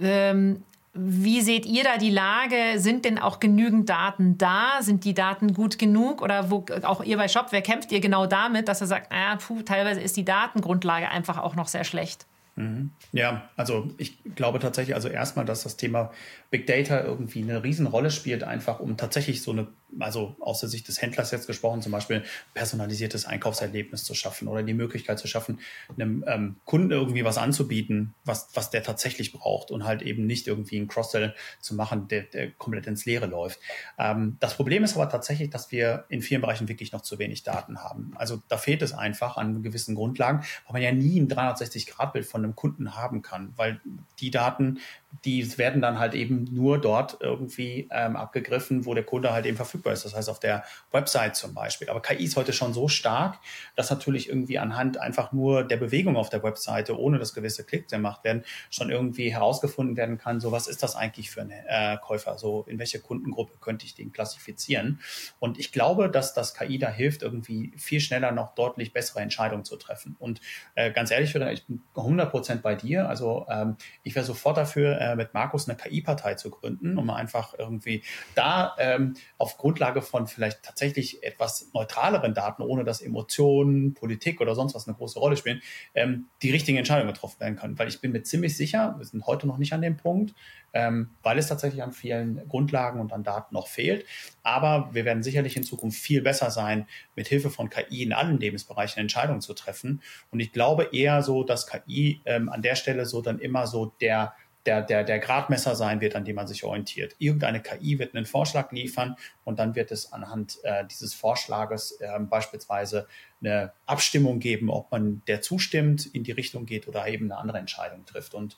ähm, wie seht ihr da die Lage? Sind denn auch genügend Daten da? Sind die Daten gut genug? Oder wo, auch ihr bei Shop, wer kämpft ihr genau damit, dass er sagt, ah, puh, teilweise ist die Datengrundlage einfach auch noch sehr schlecht? Mhm. Ja, also ich glaube tatsächlich, also erstmal, dass das Thema Big Data irgendwie eine Riesenrolle spielt, einfach um tatsächlich so eine, also aus der Sicht des Händlers jetzt gesprochen, zum Beispiel personalisiertes Einkaufserlebnis zu schaffen oder die Möglichkeit zu schaffen, einem ähm, Kunden irgendwie was anzubieten, was, was der tatsächlich braucht und halt eben nicht irgendwie einen Cross-Sell zu machen, der, der komplett ins Leere läuft. Ähm, das Problem ist aber tatsächlich, dass wir in vielen Bereichen wirklich noch zu wenig Daten haben. Also da fehlt es einfach an gewissen Grundlagen, weil man ja nie ein 360-Grad-Bild von einem Kunden haben kann, weil die Daten, die werden dann halt eben nur dort irgendwie ähm, abgegriffen, wo der Kunde halt eben verfügbar ist. Das heißt auf der Website zum Beispiel. Aber KI ist heute schon so stark, dass natürlich irgendwie anhand einfach nur der Bewegung auf der Webseite, ohne dass gewisse Klicks gemacht werden, schon irgendwie herausgefunden werden kann, so was ist das eigentlich für ein äh, Käufer? So in welche Kundengruppe könnte ich den klassifizieren? Und ich glaube, dass das KI da hilft, irgendwie viel schneller noch deutlich bessere Entscheidungen zu treffen. Und äh, ganz ehrlich, ich bin 100 Prozent bei dir. Also ähm, ich wäre sofort dafür, äh, mit Markus eine KI-Partei zu gründen, um einfach irgendwie da ähm, auf Grundlage von vielleicht tatsächlich etwas neutraleren Daten, ohne dass Emotionen, Politik oder sonst was eine große Rolle spielen, ähm, die richtigen Entscheidungen getroffen werden können. Weil ich bin mir ziemlich sicher, wir sind heute noch nicht an dem Punkt, ähm, weil es tatsächlich an vielen Grundlagen und an Daten noch fehlt. Aber wir werden sicherlich in Zukunft viel besser sein, mit Hilfe von KI in allen Lebensbereichen Entscheidungen zu treffen. Und ich glaube eher so, dass KI ähm, an der Stelle so dann immer so der der, der, der Gradmesser sein wird, an dem man sich orientiert. Irgendeine KI wird einen Vorschlag liefern und dann wird es anhand äh, dieses Vorschlages äh, beispielsweise eine Abstimmung geben, ob man der zustimmt, in die Richtung geht oder eben eine andere Entscheidung trifft. Und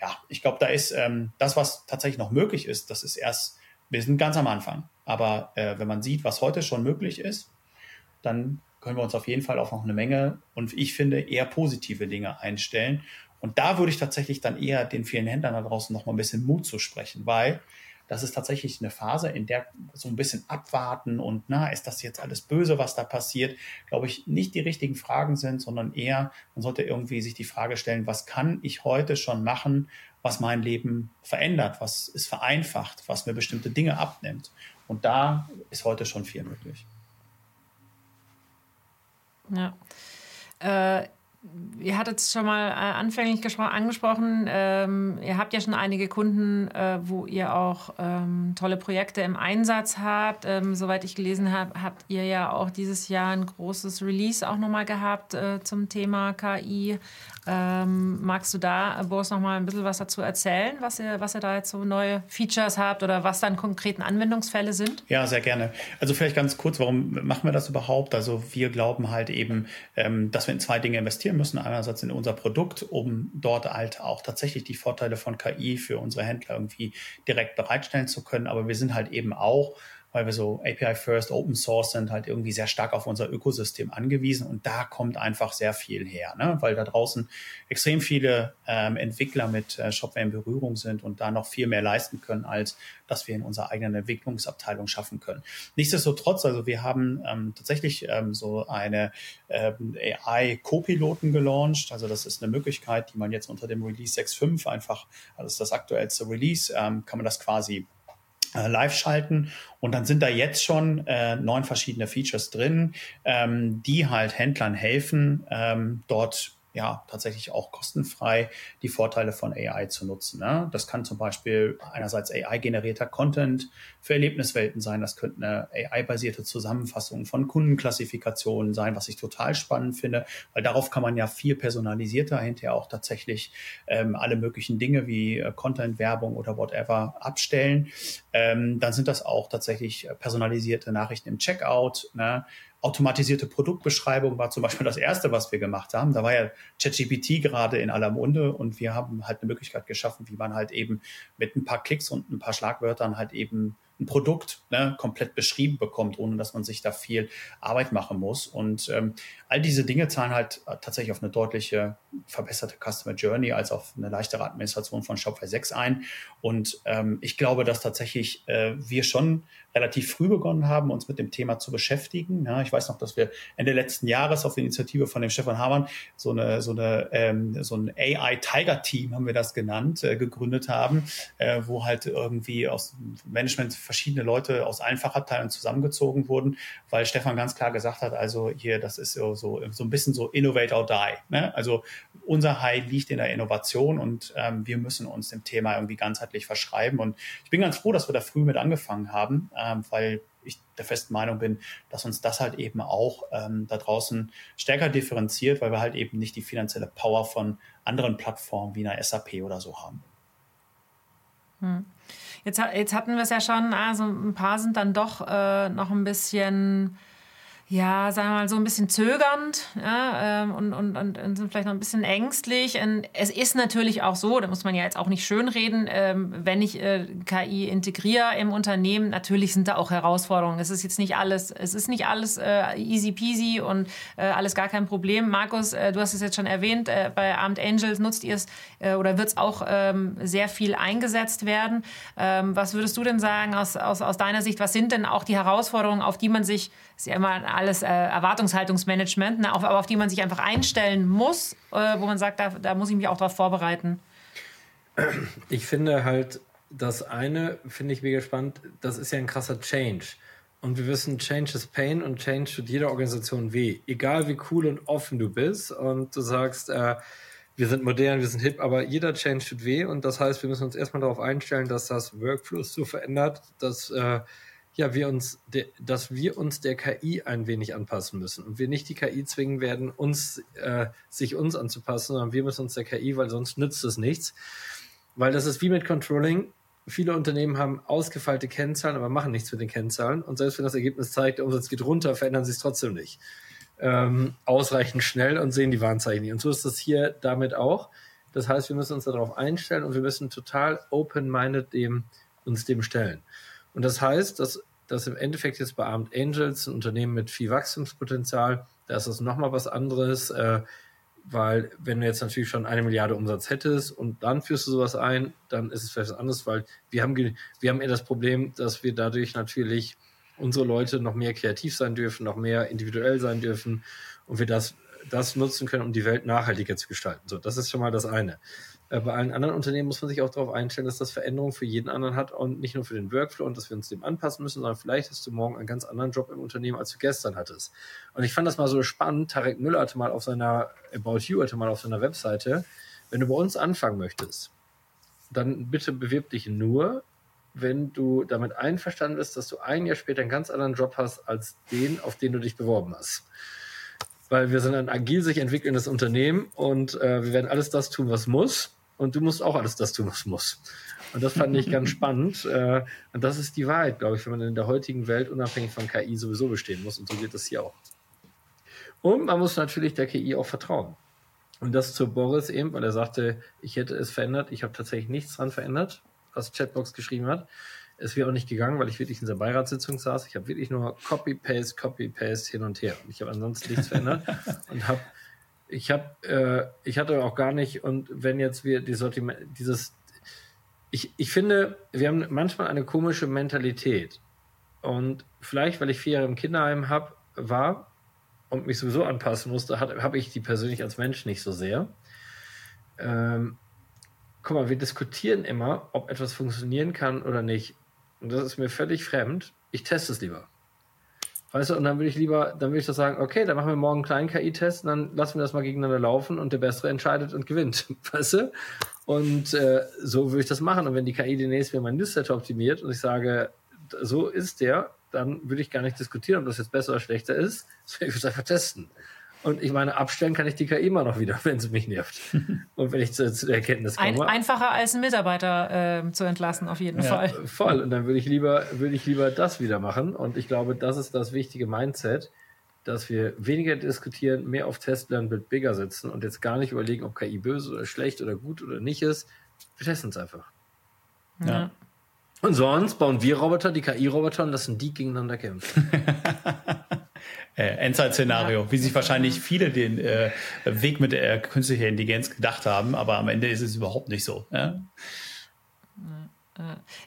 ja, ich glaube, da ist ähm, das, was tatsächlich noch möglich ist, das ist erst, wir sind ganz am Anfang. Aber äh, wenn man sieht, was heute schon möglich ist, dann können wir uns auf jeden Fall auf noch eine Menge und ich finde eher positive Dinge einstellen und da würde ich tatsächlich dann eher den vielen Händlern da draußen noch mal ein bisschen Mut zu sprechen, weil das ist tatsächlich eine Phase, in der so ein bisschen abwarten und na, ist das jetzt alles böse, was da passiert, glaube ich, nicht die richtigen Fragen sind, sondern eher, man sollte irgendwie sich die Frage stellen, was kann ich heute schon machen, was mein Leben verändert, was ist vereinfacht, was mir bestimmte Dinge abnimmt. Und da ist heute schon viel möglich. Ja. Äh ihr hattet es schon mal äh, anfänglich angesprochen. Ähm, ihr habt ja schon einige Kunden, äh, wo ihr auch ähm, tolle Projekte im Einsatz habt. Ähm, soweit ich gelesen habe, habt ihr ja auch dieses Jahr ein großes Release auch nochmal gehabt äh, zum Thema KI. Ähm, magst du da, Boris, noch mal ein bisschen was dazu erzählen, was ihr, was ihr da jetzt so neue Features habt oder was dann konkreten Anwendungsfälle sind? Ja, sehr gerne. Also vielleicht ganz kurz, warum machen wir das überhaupt? Also wir glauben halt eben, ähm, dass wir in zwei Dinge investieren müssen. Einerseits in unser Produkt, um dort halt auch tatsächlich die Vorteile von KI für unsere Händler irgendwie direkt bereitstellen zu können. Aber wir sind halt eben auch weil wir so API First, Open Source sind, halt irgendwie sehr stark auf unser Ökosystem angewiesen und da kommt einfach sehr viel her, ne? weil da draußen extrem viele ähm, Entwickler mit äh, Shopware in Berührung sind und da noch viel mehr leisten können, als dass wir in unserer eigenen Entwicklungsabteilung schaffen können. Nichtsdestotrotz, also wir haben ähm, tatsächlich ähm, so eine ähm, AI-Copiloten gelauncht, also das ist eine Möglichkeit, die man jetzt unter dem Release 6.5 einfach, also das ist das aktuellste Release, ähm, kann man das quasi live schalten. Und dann sind da jetzt schon äh, neun verschiedene Features drin, ähm, die halt Händlern helfen, ähm, dort ja tatsächlich auch kostenfrei die Vorteile von AI zu nutzen. Ne? Das kann zum Beispiel einerseits AI-generierter Content für Erlebniswelten sein, das könnte eine AI-basierte Zusammenfassung von Kundenklassifikationen sein, was ich total spannend finde, weil darauf kann man ja viel personalisierter hinterher auch tatsächlich ähm, alle möglichen Dinge wie äh, Content, Werbung oder whatever abstellen. Ähm, dann sind das auch tatsächlich personalisierte Nachrichten im Checkout. Ne? Automatisierte Produktbeschreibung war zum Beispiel das erste, was wir gemacht haben. Da war ja ChatGPT gerade in aller Munde und wir haben halt eine Möglichkeit geschaffen, wie man halt eben mit ein paar Klicks und ein paar Schlagwörtern halt eben ein Produkt ne, komplett beschrieben bekommt, ohne dass man sich da viel Arbeit machen muss. Und ähm, all diese Dinge zahlen halt äh, tatsächlich auf eine deutliche verbesserte Customer Journey als auf eine leichtere Administration von Shopify 6 ein. Und ähm, ich glaube, dass tatsächlich äh, wir schon relativ früh begonnen haben, uns mit dem Thema zu beschäftigen. Ja, ich weiß noch, dass wir Ende letzten Jahres auf Initiative von dem Stefan Hamann so eine so eine ähm, so ein AI Tiger Team haben wir das genannt äh, gegründet haben, äh, wo halt irgendwie aus Management verschiedene Leute aus allen Fachabteilungen zusammengezogen wurden, weil Stefan ganz klar gesagt hat, also hier das ist so so, ein bisschen so Innovate or Die. Ne? Also unser High liegt in der Innovation und ähm, wir müssen uns dem Thema irgendwie ganzheitlich verschreiben. Und ich bin ganz froh, dass wir da früh mit angefangen haben, ähm, weil ich der festen Meinung bin, dass uns das halt eben auch ähm, da draußen stärker differenziert, weil wir halt eben nicht die finanzielle Power von anderen Plattformen wie einer SAP oder so haben. Hm. Jetzt, jetzt hatten wir es ja schon, also ein paar sind dann doch äh, noch ein bisschen ja, sagen wir mal, so ein bisschen zögernd ja, ähm, und, und, und, sind vielleicht noch ein bisschen ängstlich. Und es ist natürlich auch so, da muss man ja jetzt auch nicht schönreden, ähm, wenn ich äh, KI integriere im Unternehmen, natürlich sind da auch Herausforderungen. Es ist jetzt nicht alles, es ist nicht alles äh, easy peasy und äh, alles gar kein Problem. Markus, du hast es jetzt schon erwähnt, äh, bei Armed Angels nutzt ihr es oder wird es auch ähm, sehr viel eingesetzt werden. Was würdest du denn sagen aus, aus, aus deiner Sicht? Was sind denn auch die Herausforderungen, auf die man sich ist ja immer alles äh, Erwartungshaltungsmanagement, ne, auf, aber auf die man sich einfach einstellen muss, äh, wo man sagt, da, da muss ich mich auch darauf vorbereiten. Ich finde halt, das eine finde ich mega spannend, das ist ja ein krasser Change. Und wir wissen, Change is Pain und Change tut jeder Organisation weh. Egal wie cool und offen du bist und du sagst, äh, wir sind modern, wir sind hip, aber jeder Change tut weh und das heißt, wir müssen uns erstmal darauf einstellen, dass das Workflow so verändert, dass äh, ja, wir uns, dass wir uns der KI ein wenig anpassen müssen und wir nicht die KI zwingen werden, uns, äh, sich uns anzupassen, sondern wir müssen uns der KI, weil sonst nützt es nichts. Weil das ist wie mit Controlling. Viele Unternehmen haben ausgefeilte Kennzahlen, aber machen nichts mit den Kennzahlen. Und selbst wenn das Ergebnis zeigt, der Umsatz geht runter, verändern sie es trotzdem nicht. Ähm, ausreichend schnell und sehen die Warnzeichen nicht. Und so ist das hier damit auch. Das heißt, wir müssen uns darauf einstellen und wir müssen total open-minded dem, uns dem stellen. Und das heißt, dass, dass im Endeffekt jetzt bei Armed Angels, ein Unternehmen mit viel Wachstumspotenzial, da ist das nochmal was anderes, äh, weil wenn du jetzt natürlich schon eine Milliarde Umsatz hättest und dann führst du sowas ein, dann ist es vielleicht was anderes, weil wir haben, wir haben eher das Problem, dass wir dadurch natürlich unsere Leute noch mehr kreativ sein dürfen, noch mehr individuell sein dürfen und wir das, das nutzen können, um die Welt nachhaltiger zu gestalten. So, das ist schon mal das eine. Äh, bei allen anderen Unternehmen muss man sich auch darauf einstellen, dass das Veränderungen für jeden anderen hat und nicht nur für den Workflow und dass wir uns dem anpassen müssen, sondern vielleicht hast du morgen einen ganz anderen Job im Unternehmen, als du gestern hattest. Und ich fand das mal so spannend. Tarek Müller hatte mal auf seiner About You hatte mal auf seiner Webseite, wenn du bei uns anfangen möchtest, dann bitte bewirb dich nur, wenn du damit einverstanden bist, dass du ein Jahr später einen ganz anderen Job hast als den, auf den du dich beworben hast weil wir sind ein agil sich entwickelndes Unternehmen und äh, wir werden alles das tun, was muss. Und du musst auch alles das tun, was muss. Und das fand ich ganz (laughs) spannend. Äh, und das ist die Wahrheit, glaube ich, wenn man in der heutigen Welt unabhängig von KI sowieso bestehen muss. Und so geht das hier auch. Und man muss natürlich der KI auch vertrauen. Und das zu Boris eben, weil er sagte, ich hätte es verändert. Ich habe tatsächlich nichts dran verändert, was Chatbox geschrieben hat. Es wäre auch nicht gegangen, weil ich wirklich in dieser Beiratssitzung saß. Ich habe wirklich nur Copy-Paste, Copy-Paste hin und her. Und ich habe ansonsten nichts verändert (laughs) und habe ich habe äh, ich hatte auch gar nicht und wenn jetzt wir die Sortiment dieses ich, ich finde, wir haben manchmal eine komische Mentalität. Und vielleicht, weil ich vier Jahre im Kinderheim hab, war und mich sowieso anpassen musste, habe ich die persönlich als Mensch nicht so sehr. Ähm, guck mal, wir diskutieren immer, ob etwas funktionieren kann oder nicht. Und das ist mir völlig fremd. Ich teste es lieber. Weißt du, und dann würde ich lieber, dann würde ich doch sagen, okay, dann machen wir morgen einen kleinen KI-Test, dann lassen wir das mal gegeneinander laufen und der Bessere entscheidet und gewinnt. (laughs) Weißt du? Und äh, so würde ich das machen. Und wenn die KI demnächst mir mein Newsletter optimiert und ich sage, so ist der, dann würde ich gar nicht diskutieren, ob das jetzt besser oder schlechter ist. (laughs) Das würde ich einfach testen. Und ich meine, abstellen kann ich die KI immer noch wieder, (laughs) wenn sie mich nervt. Und wenn ich zu, zu der Erkenntnis komme. Ein, einfacher als einen Mitarbeiter äh, zu entlassen, auf jeden ja, Fall. Voll. Und dann würde ich lieber, würde ich lieber das wieder machen. Und ich glaube, das ist das wichtige Mindset, dass wir weniger diskutieren, mehr auf Test lernen, Build Bigger sitzen und jetzt gar nicht überlegen, ob KI böse oder schlecht oder gut oder nicht ist. Wir testen es einfach. Ja. Und sonst bauen wir Roboter, die KI-Roboter und lassen die gegeneinander kämpfen. (laughs) äh, Endzeit-Szenario, ja. wie sich wahrscheinlich viele den äh, Weg mit äh, künstlicher Intelligenz gedacht haben, aber am Ende ist es überhaupt nicht so. Ja?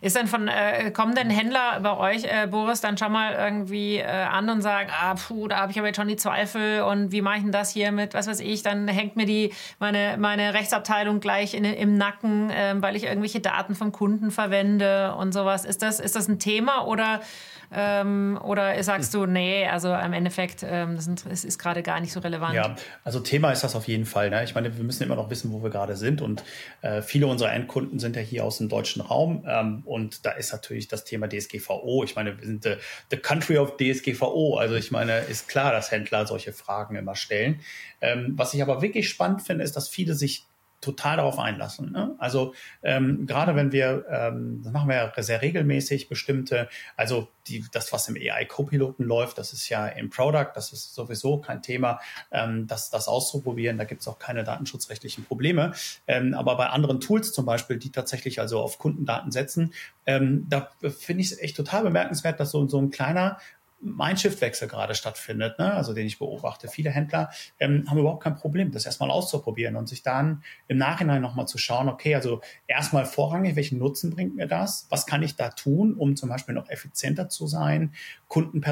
Ist denn von, äh, kommen denn Händler bei euch, äh, Boris, dann schon mal irgendwie äh, an und sagen, ah, puh, da habe ich aber jetzt schon die Zweifel und wie mache ich denn das hier mit, was weiß ich, dann hängt mir die, meine, meine Rechtsabteilung gleich in, im Nacken, ähm, weil ich irgendwelche Daten vom Kunden verwende und sowas. Ist das, ist das ein Thema oder ähm, oder sagst du, nee, also im Endeffekt, ähm, das ist, ist gerade gar nicht so relevant? Ja, also Thema ist das auf jeden Fall. Ne? Ich meine, wir müssen immer noch wissen, wo wir gerade sind. Und äh, viele unserer Endkunden sind ja hier aus dem deutschen Raum. Ähm, und da ist natürlich das Thema DSGVO. Ich meine, wir sind the, the country of DSGVO. Also ich meine, ist klar, dass Händler solche Fragen immer stellen. Ähm, was ich aber wirklich spannend finde, ist, dass viele sich total darauf einlassen. Ne? Also ähm, gerade wenn wir, ähm, das machen wir ja sehr regelmäßig, bestimmte, also die, das, was im AI-Copiloten läuft, das ist ja im Product, das ist sowieso kein Thema, ähm, das, das auszuprobieren, da gibt es auch keine datenschutzrechtlichen Probleme. Ähm, aber bei anderen Tools zum Beispiel, die tatsächlich also auf Kundendaten setzen, ähm, da finde ich es echt total bemerkenswert, dass so, so ein kleiner Mindshift-Wechsel gerade stattfindet, ne? also den ich beobachte. Viele Händler ähm, haben überhaupt kein Problem, das erstmal auszuprobieren und sich dann im Nachhinein nochmal zu schauen, okay, also erstmal vorrangig, welchen Nutzen bringt mir das? Was kann ich da tun, um zum Beispiel noch effizienter zu sein, Kunden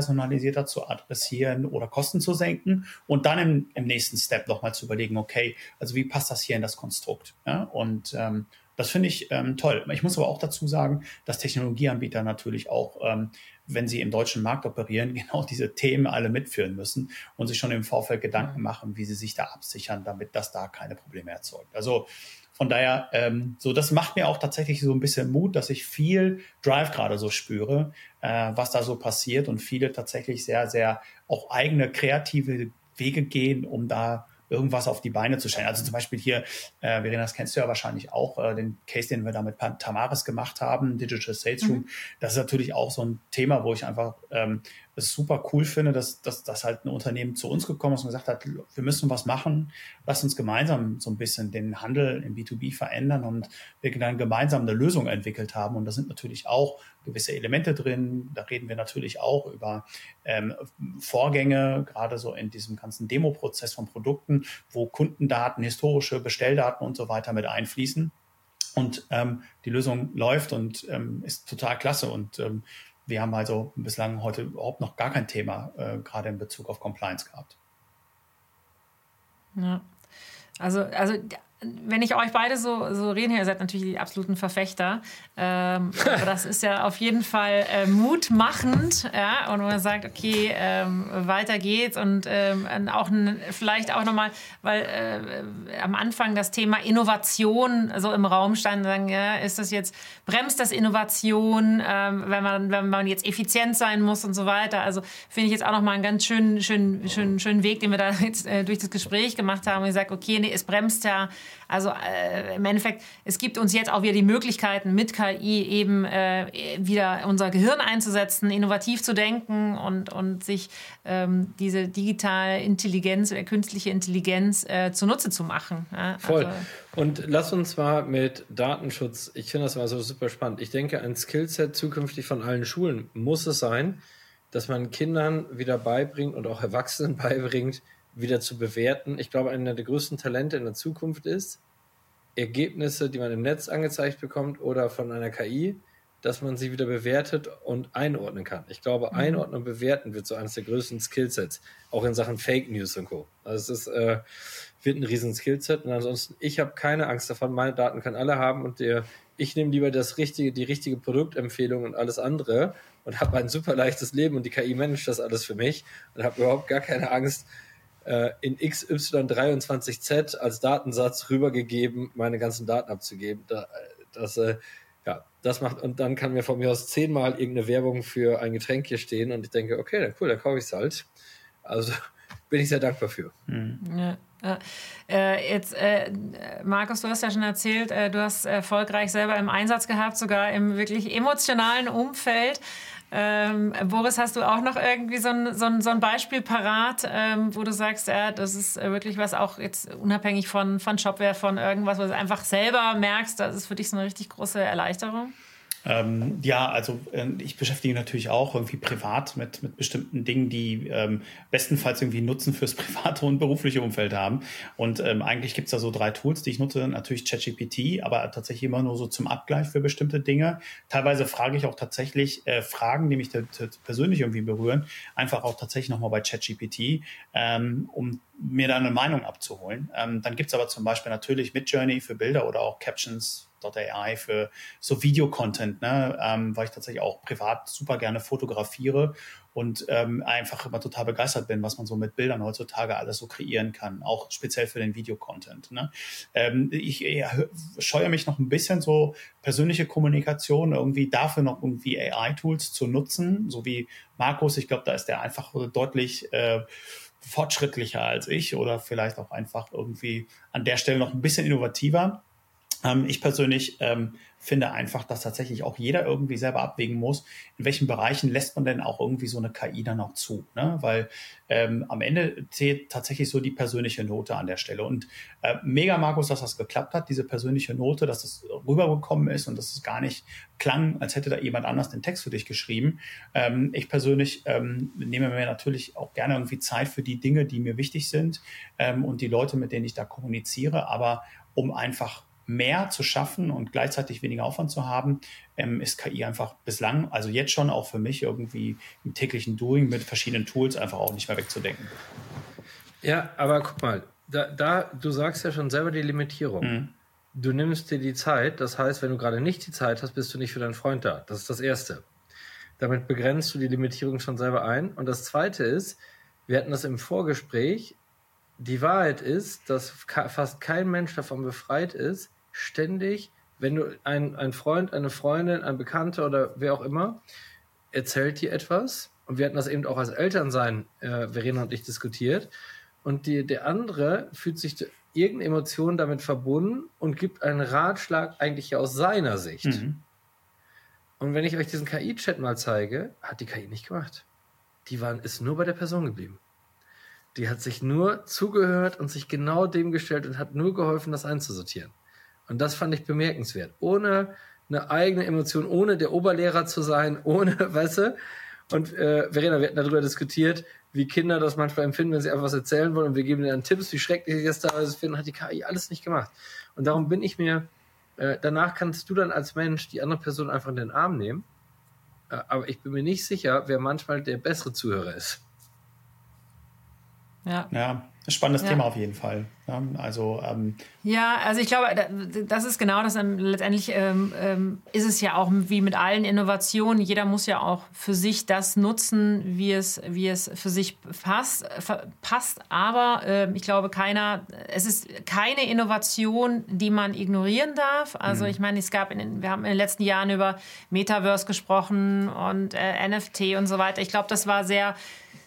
zu adressieren oder Kosten zu senken und dann im, im nächsten Step nochmal zu überlegen, okay, also wie passt das hier in das Konstrukt? Ja? Und ähm, das finde ich ähm, toll. Ich muss aber auch dazu sagen, dass Technologieanbieter natürlich auch ähm, wenn sie im deutschen Markt operieren, (laughs) genau diese Themen alle mitführen müssen und sich schon im Vorfeld Gedanken machen, wie sie sich da absichern, damit das da keine Probleme erzeugt. Also von daher, ähm, so das macht mir auch tatsächlich so ein bisschen Mut, dass ich viel Drive gerade so spüre, äh, was da so passiert und viele tatsächlich sehr, sehr auch eigene kreative Wege gehen, um da irgendwas auf die Beine zu stellen. Also zum Beispiel hier, äh, Verena, das kennst du ja wahrscheinlich auch, äh, den Case, den wir da mit Tamaris gemacht haben, Digital Sales Room. Mhm. Das ist natürlich auch so ein Thema, wo ich einfach ähm, es super cool finde, dass, dass, dass halt ein Unternehmen zu uns gekommen ist und gesagt hat, wir müssen was machen, lass uns gemeinsam so ein bisschen den Handel im B2B verändern und wir dann gemeinsam eine Lösung entwickelt haben. Und da sind natürlich auch gewisse Elemente drin. Da reden wir natürlich auch über ähm, Vorgänge, gerade so in diesem ganzen Demo-Prozess von Produkten, wo Kundendaten, historische Bestelldaten und so weiter mit einfließen. Und ähm, die Lösung läuft und ähm, ist total klasse. Und ähm, wir haben also bislang heute überhaupt noch gar kein Thema, äh, gerade in Bezug auf Compliance gehabt. Ja. Also, also wenn ich euch beide so, so reden, ihr seid natürlich die absoluten Verfechter. Ähm, aber das ist ja auf jeden Fall äh, mutmachend. Ja? Und man sagt, okay, ähm, weiter geht's. Und ähm, auch vielleicht auch nochmal, weil äh, am Anfang das Thema Innovation so im Raum stand, sagen, ja, ist das jetzt, bremst das Innovation, ähm, wenn, man, wenn man jetzt effizient sein muss und so weiter. Also finde ich jetzt auch nochmal einen ganz schönen, schönen, schönen, schönen Weg, den wir da jetzt äh, durch das Gespräch gemacht haben. Und gesagt, okay, nee, es bremst ja also äh, im Endeffekt, es gibt uns jetzt auch wieder die Möglichkeiten, mit KI eben äh, wieder unser Gehirn einzusetzen, innovativ zu denken und, und sich ähm, diese digitale Intelligenz oder künstliche Intelligenz äh, zunutze zu machen. Ja? Voll. Also, und lass uns mal mit Datenschutz, ich finde das mal so super spannend. Ich denke, ein Skillset zukünftig von allen Schulen muss es sein, dass man Kindern wieder beibringt und auch Erwachsenen (laughs) beibringt, wieder zu bewerten. Ich glaube, einer der größten Talente in der Zukunft ist, Ergebnisse, die man im Netz angezeigt bekommt oder von einer KI, dass man sie wieder bewertet und einordnen kann. Ich glaube, mhm. einordnen und bewerten wird so eines der größten Skillsets, auch in Sachen Fake News und Co. Also es ist, äh, wird ein riesen Skillset und ansonsten, ich habe keine Angst davon, meine Daten können alle haben und der, ich nehme lieber das richtige, die richtige Produktempfehlung und alles andere und habe ein super leichtes Leben und die KI managt das alles für mich und habe überhaupt gar keine Angst, äh, in XY23Z als Datensatz rübergegeben, meine ganzen Daten abzugeben. Da, das, äh, ja, das macht, und dann kann mir von mir aus zehnmal irgendeine Werbung für ein Getränk hier stehen und ich denke, okay, dann cool, dann kaufe ich es halt. Also (laughs) bin ich sehr dankbar für. Mhm. Ja. Äh, jetzt, äh, Markus, du hast ja schon erzählt, äh, du hast erfolgreich selber im Einsatz gehabt, sogar im wirklich emotionalen Umfeld. Ähm, Boris, hast du auch noch irgendwie so ein, so ein, so ein Beispiel parat, ähm, wo du sagst, ja, das ist wirklich was auch jetzt unabhängig von, von Shopware, von irgendwas, wo du einfach selber merkst, das ist für dich so eine richtig große Erleichterung? Ähm, ja, also äh, ich beschäftige natürlich auch irgendwie privat mit, mit bestimmten Dingen, die ähm, bestenfalls irgendwie Nutzen fürs (laughs) private und berufliche Umfeld haben. Und ähm, eigentlich gibt's da so drei Tools, die ich nutze. Natürlich ChatGPT, aber tatsächlich immer nur so zum Abgleich für bestimmte Dinge. Teilweise frage ich auch tatsächlich äh, Fragen, die mich persönlich irgendwie berühren, einfach auch tatsächlich nochmal bei ChatGPT, ähm, um mir da eine Meinung abzuholen. Ähm, dann gibt's aber zum Beispiel natürlich Midjourney für Bilder oder auch Captions AI für so Videocontent, ne? ähm, weil ich tatsächlich auch privat super gerne fotografiere und ähm, einfach immer total begeistert bin, was man so mit Bildern heutzutage alles so kreieren kann, auch speziell für den Videocontent. Ne? Ähm, ich ja, scheue mich noch ein bisschen so persönliche Kommunikation irgendwie dafür noch irgendwie AI-Tools zu nutzen, so wie Markus. Ich glaube, da ist der einfach deutlich äh, fortschrittlicher als ich oder vielleicht auch einfach irgendwie an der Stelle noch ein bisschen innovativer. Ähm, ich persönlich ähm, finde einfach, dass tatsächlich auch jeder irgendwie selber abwägen muss, in welchen Bereichen lässt man denn auch irgendwie so eine KI dann auch zu. Ne? Weil ähm, am Ende zählt tatsächlich so die persönliche Note an der Stelle. Und äh, mega, Markus, dass das geklappt hat, diese persönliche Note, dass es rübergekommen ist und dass es gar nicht klang, als hätte da jemand anders den Text für dich geschrieben. Ähm, ich persönlich ähm, nehme mir natürlich auch gerne irgendwie Zeit für die Dinge, die mir wichtig sind ähm, und die Leute, mit denen ich da kommuniziere, aber um einfach mehr zu schaffen und gleichzeitig weniger Aufwand zu haben, ähm, ist KI einfach bislang, also jetzt schon auch für mich irgendwie im täglichen Doing mit verschiedenen Tools einfach auch nicht mehr wegzudenken. Ja, aber guck mal, da, da du sagst ja schon selber die Limitierung. Mhm. Du nimmst dir die Zeit, das heißt, wenn du gerade nicht die Zeit hast, bist du nicht für deinen Freund da. Das ist das Erste. Damit begrenzt du die Limitierung schon selber ein. Und das Zweite ist, wir hatten das im Vorgespräch, die Wahrheit ist, dass fast kein Mensch davon befreit ist, ständig, wenn du ein, ein Freund, eine Freundin, ein Bekannter oder wer auch immer erzählt dir etwas, und wir hatten das eben auch als Elternsein, äh, Verena und ich, diskutiert, und die, der andere fühlt sich irgendeine Emotion damit verbunden und gibt einen Ratschlag eigentlich aus seiner Sicht. Mhm. Und wenn ich euch diesen KI-Chat mal zeige, hat die KI nicht gemacht. Die waren, ist nur bei der Person geblieben. Die hat sich nur zugehört und sich genau dem gestellt und hat nur geholfen, das einzusortieren. Und das fand ich bemerkenswert. Ohne eine eigene Emotion, ohne der Oberlehrer zu sein, (laughs) ohne, weißt du? Und äh, Verena, wir hatten darüber diskutiert, wie Kinder das manchmal empfinden, wenn sie einfach was erzählen wollen und wir geben ihnen Tipps, wie schrecklich sie das teilweise finden, hat die KI alles nicht gemacht. Und darum bin ich mir, äh, danach kannst du dann als Mensch die andere Person einfach in den Arm nehmen. Äh, aber ich bin mir nicht sicher, wer manchmal der bessere Zuhörer ist. Ja. ja. Spannendes ja. Thema auf jeden Fall. Ja, also ähm ja, also ich glaube, das ist genau das. Letztendlich ähm, ähm, ist es ja auch wie mit allen Innovationen. Jeder muss ja auch für sich das nutzen, wie es, wie es für sich passt. passt. Aber äh, ich glaube, keiner, es ist keine Innovation, die man ignorieren darf. Also mhm. ich meine, es gab in den, wir haben in den letzten Jahren über Metaverse gesprochen und äh, NFT und so weiter. Ich glaube, das war sehr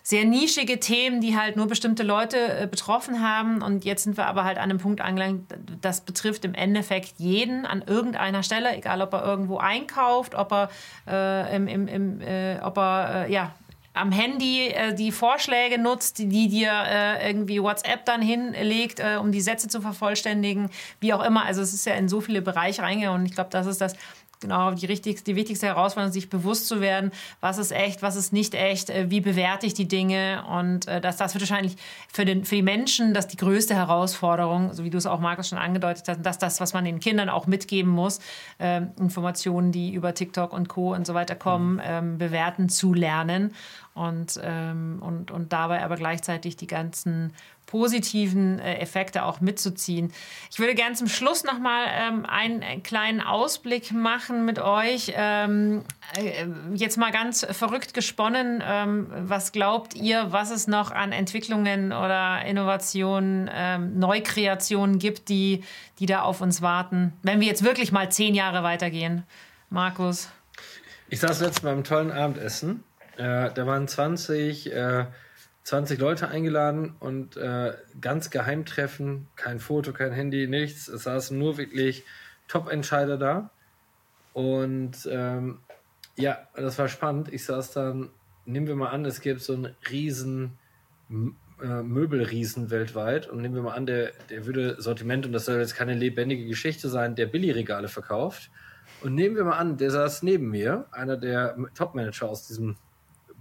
sehr nischige Themen, die halt nur bestimmte Leute äh, betroffen haben. Und jetzt sind wir aber halt an einem Punkt angelangt, das betrifft im Endeffekt jeden an irgendeiner Stelle, egal ob er irgendwo einkauft, ob er, äh, im, im, im, äh, ob er äh, ja, am Handy äh, die Vorschläge nutzt, die dir äh, irgendwie WhatsApp dann hinlegt, äh, um die Sätze zu vervollständigen, wie auch immer. Also es ist ja in so viele Bereiche reingegangen und ich glaube, das ist das, genau die, richtigste, die wichtigste Herausforderung, sich bewusst zu werden, was ist echt, was ist nicht echt, äh, wie bewerte ich die Dinge und äh, dass das wird wahrscheinlich für, den, für die Menschen das die größte Herausforderung, so wie du es auch, Markus, schon angedeutet hast, dass das, was man den Kindern auch mitgeben muss, äh, Informationen, die über TikTok und Co. und so weiter kommen, ähm, bewerten zu lernen und, ähm, und, und dabei aber gleichzeitig die ganzen positiven äh, Effekte auch mitzuziehen. Ich würde gerne zum Schluss noch mal ähm, einen, einen, kleinen Ausblick machen mit euch. Ähm, äh, jetzt mal ganz verrückt gesponnen. Ähm, was glaubt ihr, was es noch an Entwicklungen oder Innovationen, ähm, Neukreationen gibt, die, die da auf uns warten, wenn wir jetzt wirklich mal zehn Jahre weitergehen? Markus? Ich saß letztens beim tollen Abendessen. Äh, da waren 20 äh, 20 Leute eingeladen und äh, ganz geheim treffen, kein Foto, kein Handy, nichts. Es saßen nur wirklich Top-Entscheider da. Und ähm, ja, das war spannend. Ich saß dann, nehmen wir mal an, es gibt so einen riesen äh, Möbelriesen weltweit und nehmen wir mal an, der, der würde Sortiment, und das soll jetzt keine lebendige Geschichte sein, der Billigregale verkauft. Und nehmen wir mal an, der saß neben mir, einer der Top-Manager aus diesem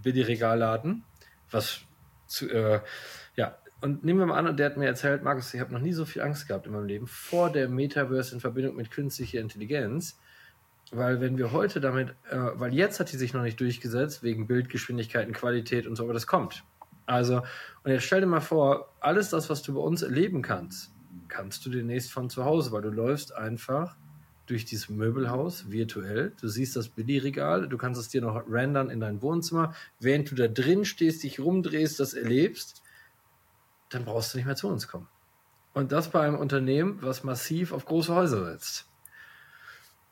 Billigregalladen, was zu, äh, ja, und nehmen wir mal an, der hat mir erzählt, Markus, ich habe noch nie so viel Angst gehabt in meinem Leben vor der Metaverse in Verbindung mit künstlicher Intelligenz. Weil wenn wir heute damit, äh, weil jetzt hat die sich noch nicht durchgesetzt, wegen Bildgeschwindigkeit und Qualität und so, aber das kommt. Also, und jetzt stell dir mal vor, alles das, was du bei uns erleben kannst, kannst du demnächst von zu Hause, weil du läufst einfach durch dieses Möbelhaus virtuell. Du siehst das Billigregal, du kannst es dir noch rendern in dein Wohnzimmer. Während du da drin stehst, dich rumdrehst, das erlebst, dann brauchst du nicht mehr zu uns kommen. Und das bei einem Unternehmen, was massiv auf große Häuser setzt.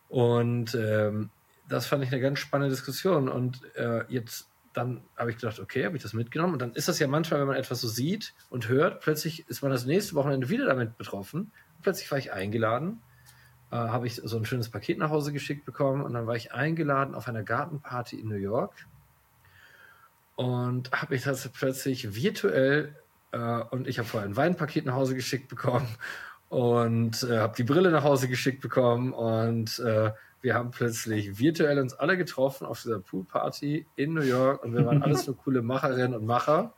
Und ähm, das fand ich eine ganz spannende Diskussion. Und äh, jetzt dann habe ich gedacht, okay, habe ich das mitgenommen. Und dann ist das ja manchmal, wenn man etwas so sieht und hört, plötzlich ist man das nächste Wochenende wieder damit betroffen. Plötzlich war ich eingeladen äh, habe ich so ein schönes Paket nach Hause geschickt bekommen und dann war ich eingeladen auf einer Gartenparty in New York und habe ich das plötzlich virtuell äh, und ich habe vorher ein Weinpaket nach Hause geschickt bekommen und äh, habe die Brille nach Hause geschickt bekommen und äh, wir haben plötzlich virtuell uns alle getroffen auf dieser Poolparty in New York und wir waren (laughs) alles nur coole Macherinnen und Macher.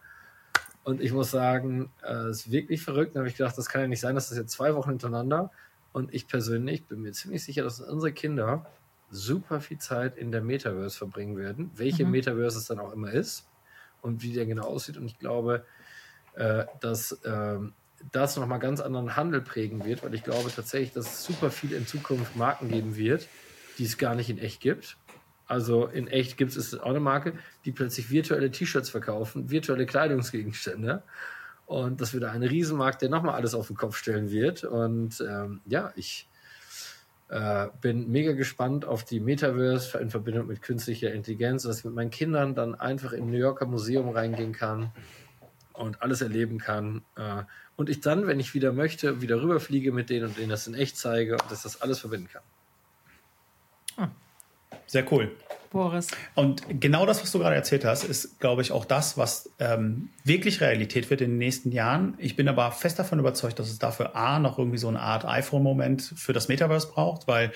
Und ich muss sagen, es äh, ist wirklich verrückt. Da habe ich gedacht, das kann ja nicht sein, dass das jetzt zwei Wochen hintereinander und ich persönlich bin mir ziemlich sicher, dass unsere Kinder super viel Zeit in der Metaverse verbringen werden, welche mhm. Metaverse es dann auch immer ist und wie der genau aussieht. Und ich glaube, äh, dass äh, das nochmal ganz anderen Handel prägen wird, weil ich glaube tatsächlich, dass es super viel in Zukunft Marken geben wird, die es gar nicht in echt gibt. Also in echt gibt es auch eine Marke, die plötzlich virtuelle T-Shirts verkaufen, virtuelle Kleidungsgegenstände und das wird ein Riesenmarkt, der nochmal alles auf den Kopf stellen wird. Und ähm, ja, ich äh, bin mega gespannt auf die Metaverse in Verbindung mit künstlicher Intelligenz, dass ich mit meinen Kindern dann einfach im New Yorker Museum reingehen kann und alles erleben kann. Äh, und ich dann, wenn ich wieder möchte, wieder rüberfliege mit denen und denen das in echt zeige und dass das alles verbinden kann. Sehr cool. Boris. Und genau das, was du gerade erzählt hast, ist, glaube ich, auch das, was ähm, wirklich Realität wird in den nächsten Jahren. Ich bin aber fest davon überzeugt, dass es dafür A noch irgendwie so eine Art iPhone-Moment für das Metaverse braucht, weil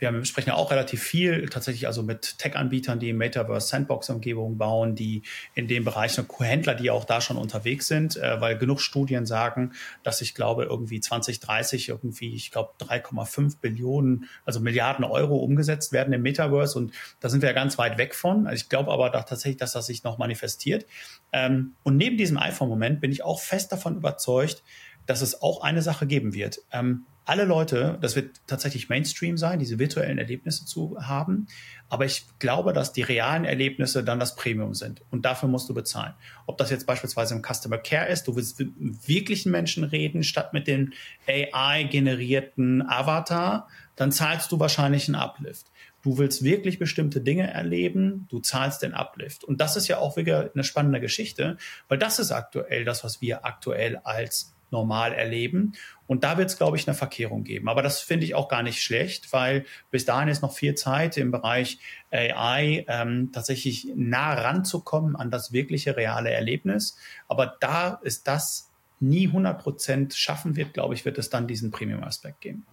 wir sprechen ja auch relativ viel tatsächlich also mit Tech-Anbietern, die im Metaverse Sandbox-Umgebung bauen, die in dem Bereich, Händler, die auch da schon unterwegs sind, äh, weil genug Studien sagen, dass ich glaube, irgendwie 2030 irgendwie, ich glaube, 3,5 Billionen, also Milliarden Euro umgesetzt werden im Metaverse und da sind wir ja ganz weit weg von. Also ich glaube aber doch tatsächlich, dass das sich noch manifestiert. Ähm, und neben diesem iPhone-Moment bin ich auch fest davon überzeugt, dass es auch eine Sache geben wird. Ähm, alle Leute, das wird tatsächlich Mainstream sein, diese virtuellen Erlebnisse zu haben. Aber ich glaube, dass die realen Erlebnisse dann das Premium sind. Und dafür musst du bezahlen. Ob das jetzt beispielsweise im Customer Care ist, du willst mit wirklichen Menschen reden, statt mit dem AI-generierten Avatar, dann zahlst du wahrscheinlich einen Uplift. Du willst wirklich bestimmte Dinge erleben, du zahlst den Uplift. Und das ist ja auch wieder eine spannende Geschichte, weil das ist aktuell das, was wir aktuell als normal erleben. Und da wird es, glaube ich, eine Verkehrung geben. Aber das finde ich auch gar nicht schlecht, weil bis dahin ist noch viel Zeit im Bereich AI ähm, tatsächlich nah ranzukommen an das wirkliche reale Erlebnis. Aber da ist das nie 100 Prozent schaffen wird, glaube ich, wird es dann diesen Premium-Aspekt geben.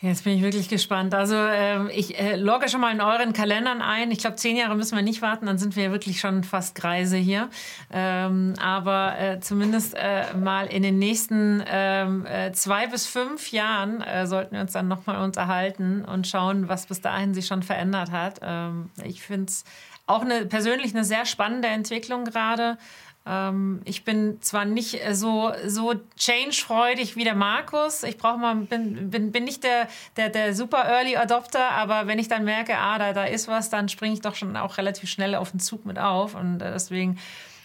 Jetzt bin ich wirklich gespannt. Also äh, ich äh, logge schon mal in euren Kalendern ein. Ich glaube, zehn Jahre müssen wir nicht warten, dann sind wir ja wirklich schon fast Greise hier. Ähm, aber äh, zumindest äh, mal in den nächsten ähm, äh, zwei bis fünf Jahren äh, sollten wir uns dann nochmal unterhalten und schauen, was bis dahin sich schon verändert hat. Ähm, ich finde es auch eine, persönlich eine sehr spannende Entwicklung gerade. Ähm, ich bin zwar nicht so, so change-freudig wie der Markus. Ich brauche mal, bin, bin, bin nicht der, der, der super Early Adopter, aber wenn ich dann merke, ah, da, da ist was, dann springe ich doch schon auch relativ schnell auf den Zug mit auf. Und äh, deswegen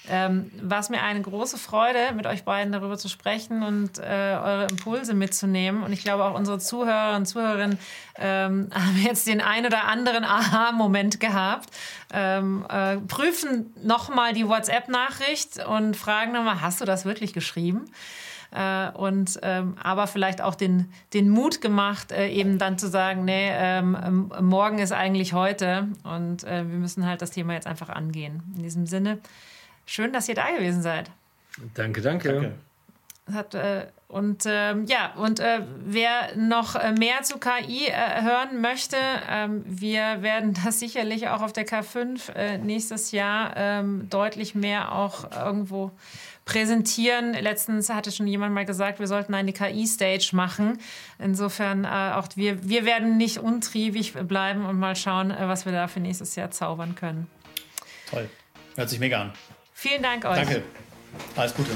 ähm, war es mir eine große Freude, mit euch beiden darüber zu sprechen und äh, eure Impulse mitzunehmen. Und ich glaube, auch unsere Zuhörer und Zuhörerinnen ähm, (laughs) haben jetzt den ein oder anderen Aha-Moment gehabt, ähm, äh, prüfen nochmal die WhatsApp-Nachricht und fragen nochmal, hast du das wirklich geschrieben? Äh, und ähm, aber vielleicht auch den, den Mut gemacht, äh, eben dann zu sagen, nee, ähm, morgen ist eigentlich heute und äh, wir müssen halt das Thema jetzt einfach angehen. In diesem Sinne, Schön, dass ihr da gewesen seid. Danke, danke. danke. Hat, äh, und ähm, ja, und äh, wer noch äh, mehr zu KI äh, hören möchte, ähm, wir werden (laughs) das sicherlich auch auf der K5 äh, nächstes Jahr ähm, deutlich mehr auch irgendwo präsentieren. Letztens hatte schon jemand mal gesagt, wir sollten eine KI-Stage machen. Insofern äh, auch wir, wir werden nicht untriebig bleiben und mal schauen, was wir da für nächstes Jahr zaubern können. Toll. Hört sich mega an. Vielen Dank euch. Danke. Alles Gute.